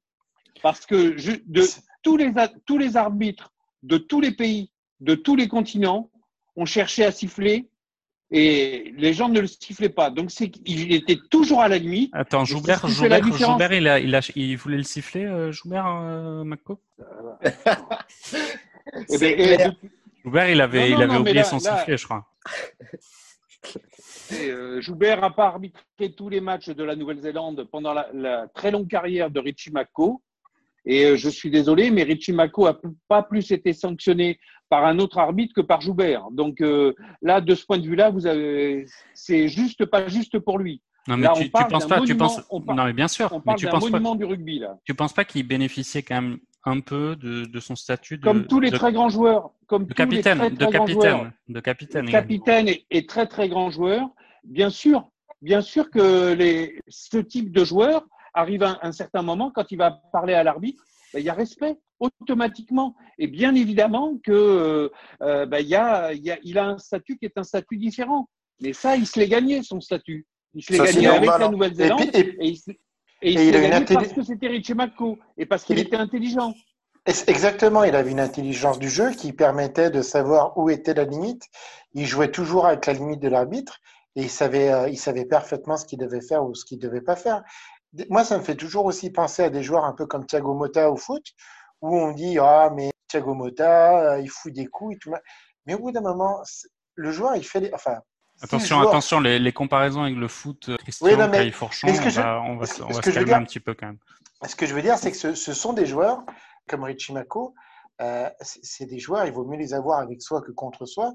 Parce que je, de tous les tous les arbitres de tous les pays, de tous les continents, ont cherché à siffler et les gens ne le sifflaient pas. Donc c'est qu'il était toujours à la limite. Attends, Joubert, Joubert, Joubert il, a, il, a, il, voulait le siffler, euh, Joubert, euh, Mako et ben, et Joubert, il avait, non, non, il avait non, oublié là, son là, sifflet, je crois. Et, euh, Joubert n'a pas arbitré tous les matchs de la Nouvelle-Zélande pendant la, la, très longue carrière de Richie Mako. Et euh, je suis désolé, mais Richie Mako n'a pas plus été sanctionné par un autre arbitre que par Joubert. Donc euh, là, de ce point de vue-là, vous avez, c'est juste pas juste pour lui. Non mais là, tu, tu penses pas, monument, tu penses, parle, non mais bien sûr, on parle mais tu penses monument pas, du rugby là. tu penses pas qu'il bénéficiait quand même un peu de, de son statut de, Comme tous les de, très grands joueurs, comme de tous les capitaine, très, de très grands capitaine, joueurs, de capitaine. capitaine et, et très très grand joueur. Bien sûr, bien sûr que les, ce type de joueur arrive à un, un certain moment quand il va parler à l'arbitre, ben, il y a respect automatiquement. Et bien évidemment que euh, ben, il, y a, il, y a, il a un statut qui est un statut différent. Mais ça, il se l'est gagné son statut. Il se l'est gagné avec normal, la hein. Nouvelle-Zélande Et puis- et- et, il se- et il il a gagné intelli- parce que c'était Richie et parce qu'il Il- était intelligent. Exactement, il avait une intelligence du jeu qui permettait de savoir où était la limite. Il jouait toujours avec la limite de l'arbitre et il savait, euh, il savait parfaitement ce qu'il devait faire ou ce qu'il ne devait pas faire. Moi, ça me fait toujours aussi penser à des joueurs un peu comme Thiago Motta au foot, où on dit ah mais Thiago Motta, euh, il fout des coups et tout. Mais au bout d'un moment, le joueur, il fait les, enfin. le Attention, attention, les, les comparaisons avec le foot, euh, Christian, Oui, non, mais- Fourchon, on je- va, on va, se- on va calmer dire- un petit peu quand même. Ce que je veux dire, c'est que ce, ce sont des joueurs comme Richie Mako. euh, c'est des joueurs, il vaut mieux les avoir avec soi que contre soi,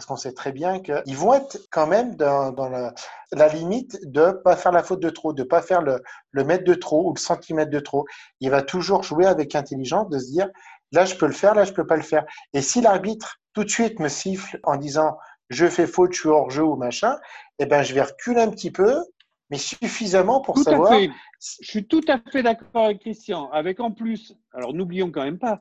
parce qu'on sait très bien qu'ils vont être quand même dans, dans la, la limite de pas faire la faute de trop, de pas faire le, le mètre de trop ou le centimètre de trop. Il va toujours jouer avec intelligence, de se dire là je peux le faire, là je peux pas le faire. Et si l'arbitre tout de suite me siffle en disant je fais faute, je suis hors jeu ou machin, eh ben je vais reculer un petit peu, mais suffisamment pour Tout savoir. à fait. Je suis tout à fait d'accord avec Christian. Avec en plus, alors n'oublions quand même pas,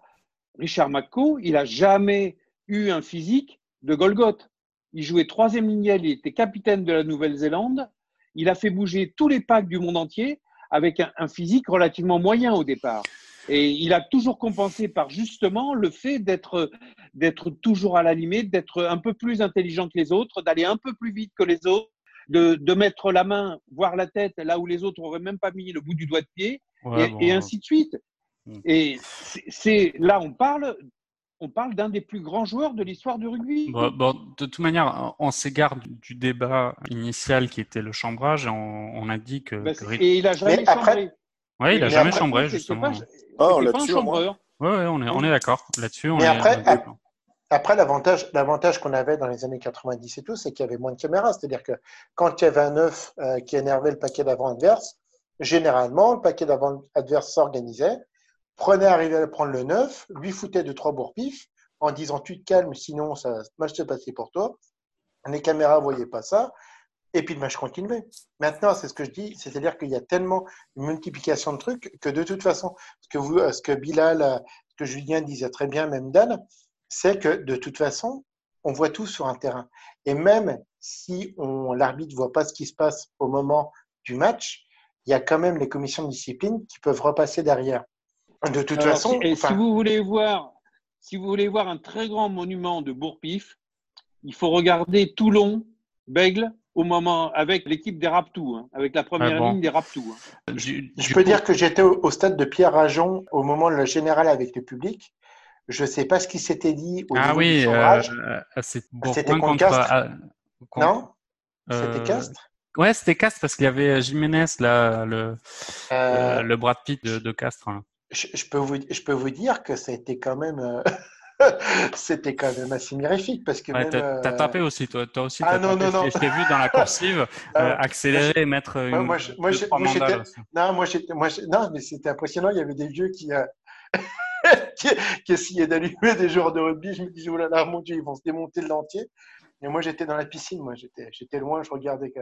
Richard Mako, il a jamais eu un physique de Golgoth. Il jouait troisième lignel, il était capitaine de la Nouvelle-Zélande. Il a fait bouger tous les packs du monde entier avec un, un physique relativement moyen au départ. Et il a toujours compensé par justement le fait d'être d'être toujours à la limite, d'être un peu plus intelligent que les autres, d'aller un peu plus vite que les autres, de, de mettre la main, voire la tête, là où les autres auraient même pas mis le bout du doigt de pied, Ouais, et, bon, et ainsi de suite. Mm. Et c'est là, on parle, on parle d'un des plus grands joueurs de l'histoire du rugby. Bon, bon, de toute manière, on s'égare du, débat initial qui était le chambrage. et On, on a dit que, Bah, que et il a jamais Mais chambré. Ouais, il a mais jamais après, chambré justement. pas- on pas un ouais, on est, on est d'accord. Là-dessus, on Mais est après, on est d'accord. Après, l'avantage, l'avantage qu'on avait dans les années 90 et tout, c'est qu'il y avait moins de caméras. C'est-à-dire que quand il y avait un œuf euh, qui énervait le paquet d'avant adverse, généralement, le paquet d'avant adverse s'organisait, prenait, arrivait à prendre le neuf, lui foutait deux, trois bourre-pif en disant tu te calmes, sinon ça va mal se passer pour toi. Les caméras voyaient pas ça. Et puis le match continuait. Maintenant, c'est ce que je dis, c'est-à-dire qu'il y a tellement une multiplication de trucs que de toute façon, ce que, ce que Bilal, ce que Julien disait très bien, même Dan, c'est que de toute façon, on voit tout sur un terrain. Et même si l'arbitre voit pas ce qui se passe au moment du match, il y a quand même les commissions de discipline qui peuvent repasser derrière. De toute Alors, façon, si, et enfin, si vous voulez voir, si vous voulez voir un très grand monument de Bourpif, il faut regarder Toulon, Bègle, au moment avec l'équipe des Raptous, hein, avec la première Ah bon. ligne des Raptous. hein. Je peux coup- dire que j'étais au, au stade de Pierre Rajon au moment de la générale avec le public. Je sais pas ce qui s'était dit au Ah niveau oui, du euh, chambrage. euh, c'est C'était Bourgoin contre Castres ah, contre- non euh, C'était Castres Ouais, c'était Castres parce qu'il y avait Jiménez, là, le, Euh, euh, le Brad Pitt de, de Castres. Je, je peux vous, je peux vous dire que ça a été quand même, euh, c'était quand même assez mirifique parce que Ouais, même, t'as, euh, tapé aussi, toi, toi aussi. Ah non, tapé. non, non. Je t'ai- Je t'ai vu dans la coursive Ah, euh, accélérer et mettre une, moi, je- moi, deux, moi, aussi. Non, moi, moi, non, mais c'était impressionnant. Il y avait des vieux qui, euh, qui, qui essayaient d'allumer des joueurs de rugby. Je me disais, oh là là, mon Dieu, ils vont se démonter de l'entier. Et moi, j'étais dans la piscine. Moi, j'étais, j'étais loin. Je regardais. que-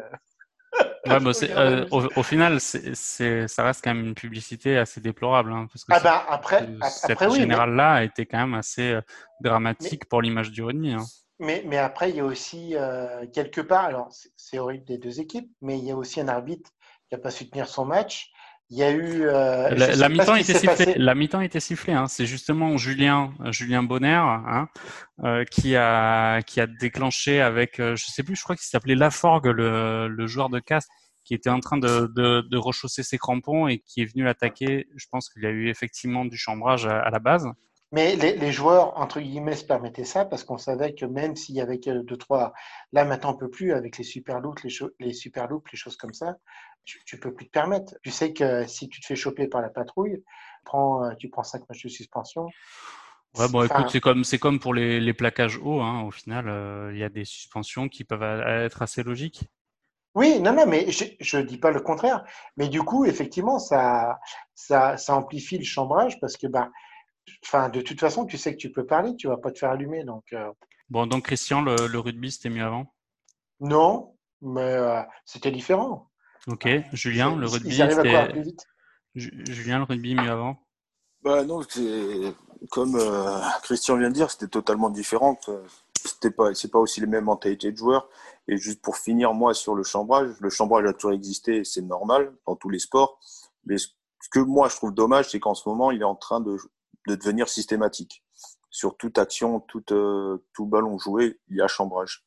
Ouais, bah, euh, au, au final, ça reste quand même une publicité assez déplorable. hein, parce que Ah après, euh, ap- cette après oui, mais, générale-là a été quand même assez euh, dramatique pour l'image du rugby. hein. mais, mais après, il y a aussi euh, quelque part. Alors, c'est, c'est horrible des deux équipes, mais il y a aussi un arbitre qui n'a pas su tenir son match. Il y a eu. euh, La, mi-temps était sifflée. passé. La mi-temps était sifflée. Hein. C'est justement Julien, euh, Julien Bonner, hein, euh, qui a qui a déclenché avec, euh, je sais plus, je crois qu'il s'appelait Laforgue, le, le joueur de Castres, qui était en train de, de, de rechausser ses crampons et qui est venu l'attaquer. Je pense qu'il y a eu effectivement du chambrage à, à la base. Mais les, les joueurs, entre guillemets, se permettaient ça parce qu'on savait que même s'il y avait que deux, trois, là maintenant on peut plus avec les super loops, les, les super loops, les choses comme ça, tu, tu peux plus te permettre. Tu sais que si tu te fais choper par la patrouille, tu prends, euh, tu prends cinq matchs de suspension. Ouais, bon, écoute, c'est comme c'est comme pour les, les plaquages hauts. Hein. Au final, euh, il y a des suspensions qui peuvent être assez logiques. Oui, non, non, mais je, je dis pas le contraire. Mais du coup, effectivement, ça, ça, ça amplifie le chambrage parce que, bah, enfin, de toute façon, tu sais que tu peux parler, tu vas pas te faire allumer. Donc, euh, Bon, donc Christian, le, le rugby, c'était mieux avant? non, mais euh, c'était différent. Ok, Julien, le rugby, Ils arrivent à courir c'était plus vite? Ju- Julien, le rugby mieux avant? Bah non, c'est comme euh, Christian vient de dire, c'était totalement différent. C'était pas, c'est pas aussi les mêmes mentalités de joueurs. Et juste pour finir, moi, sur le chambrage, le chambrage a toujours existé, c'est normal dans tous les sports. Mais ce ce que moi je trouve dommage, c'est qu'en ce moment, il est en train de, de devenir systématique. Sur toute action, tout, euh, tout ballon joué, il y a chambrage.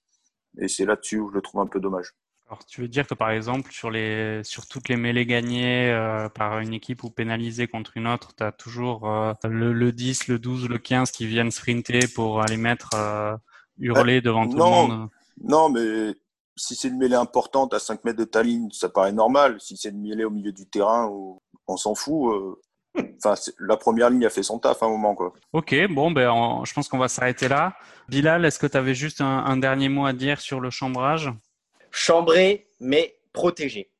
Et c'est là-dessus où je le trouve un peu dommage. Alors, tu veux dire que par exemple, sur les sur toutes les mêlées gagnées euh, par une équipe ou pénalisées contre une autre, tu as toujours euh, le, le 10, le 12, le 15 qui viennent sprinter pour aller mettre euh, hurler devant tout non. le monde? Non, mais si c'est une mêlée importante à 5 mètres de ta ligne, ça paraît normal. Si c'est une mêlée au milieu du terrain, où on s'en fout. Enfin, la première ligne a fait son taf à un moment, quoi. Ok, bon, ben, on- je pense qu'on va s'arrêter là. Bilal, est-ce que tu avais juste un, un dernier mot à dire sur le chambrage? Chambré, mais protégé.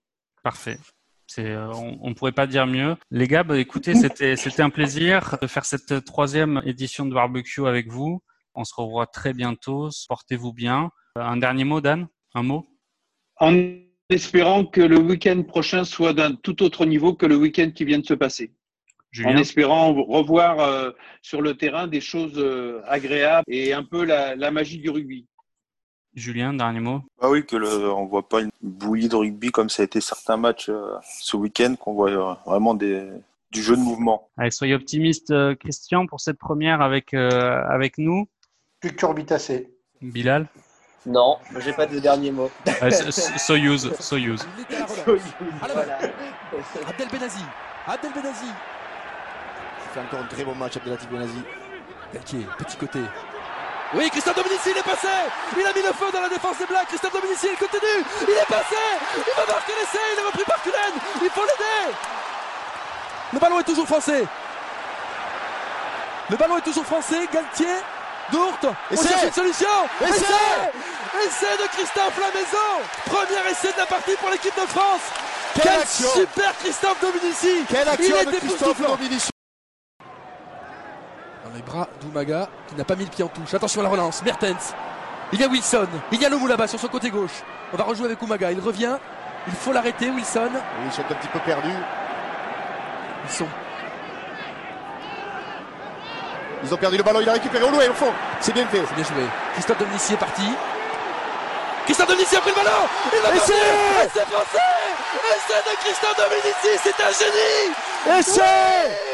Parfait. C'est, euh, on, on pourrait pas dire mieux. Les gars, bah, écoutez, c'était c'était un plaisir de faire cette troisième édition de barbecue avec vous. On se revoit très bientôt. Portez-vous bien. Euh, Un dernier mot, Dan? Un mot? En espérant que le week-end prochain soit d'un tout autre niveau que le week-end qui vient de se passer. En espérant revoir euh, sur le terrain des choses euh, agréables et un peu la, la magie du rugby. Julien, dernier mot Ah oui, que le, on voit pas une bouillie de rugby comme ça a été certains matchs euh, ce week-end, qu'on voit euh, vraiment des, du jeu de mouvement. Allez, soyez optimiste, euh, Christian, pour cette première avec, euh, avec nous. Plus curbitacé. Bilal Non, j'ai pas de dernier mot. So- Soyuz, Soyuz. Abdel Benazi. Abdel Benazi. Il fait encore un très bon match, Abdelatif Benazi. Petit côté. Oui, Christophe Dominici, il est passé. Il a mis le feu dans la défense des Blacks. Christophe Dominici, il continue. Il est passé. Il va marquer l'essai. Il est repris par Cullen. Il faut l'aider. Le ballon est toujours français. Le ballon est toujours français. Galtier, Dourte. On Essai. cherche une solution. Essai. Essai. De Christophe Lamaison Premier essai de la partie pour l'équipe de France. Quelle Quel action. super Christophe Dominici. Quelle Il action est de Christophe. Dominici Dans les bras d'Umaga qui n'a pas mis le pied en touche. Attention à la relance. Mertens. Il y a Wilson. Il y a Lomou là-bas sur son côté gauche. On va rejouer avec Umaga. Il revient. Il faut l'arrêter, Wilson. Oui, Ils sont un petit peu perdus. Ils sont. Ils ont perdu le ballon, il a récupéré au loin, au fond. C'est bien fait. C'est bien joué. Christophe Dominici est parti. Christophe Dominici a pris le ballon. Il va Essai marquer. Essai français. Essai de Christophe Dominici. C'est un génie. Essai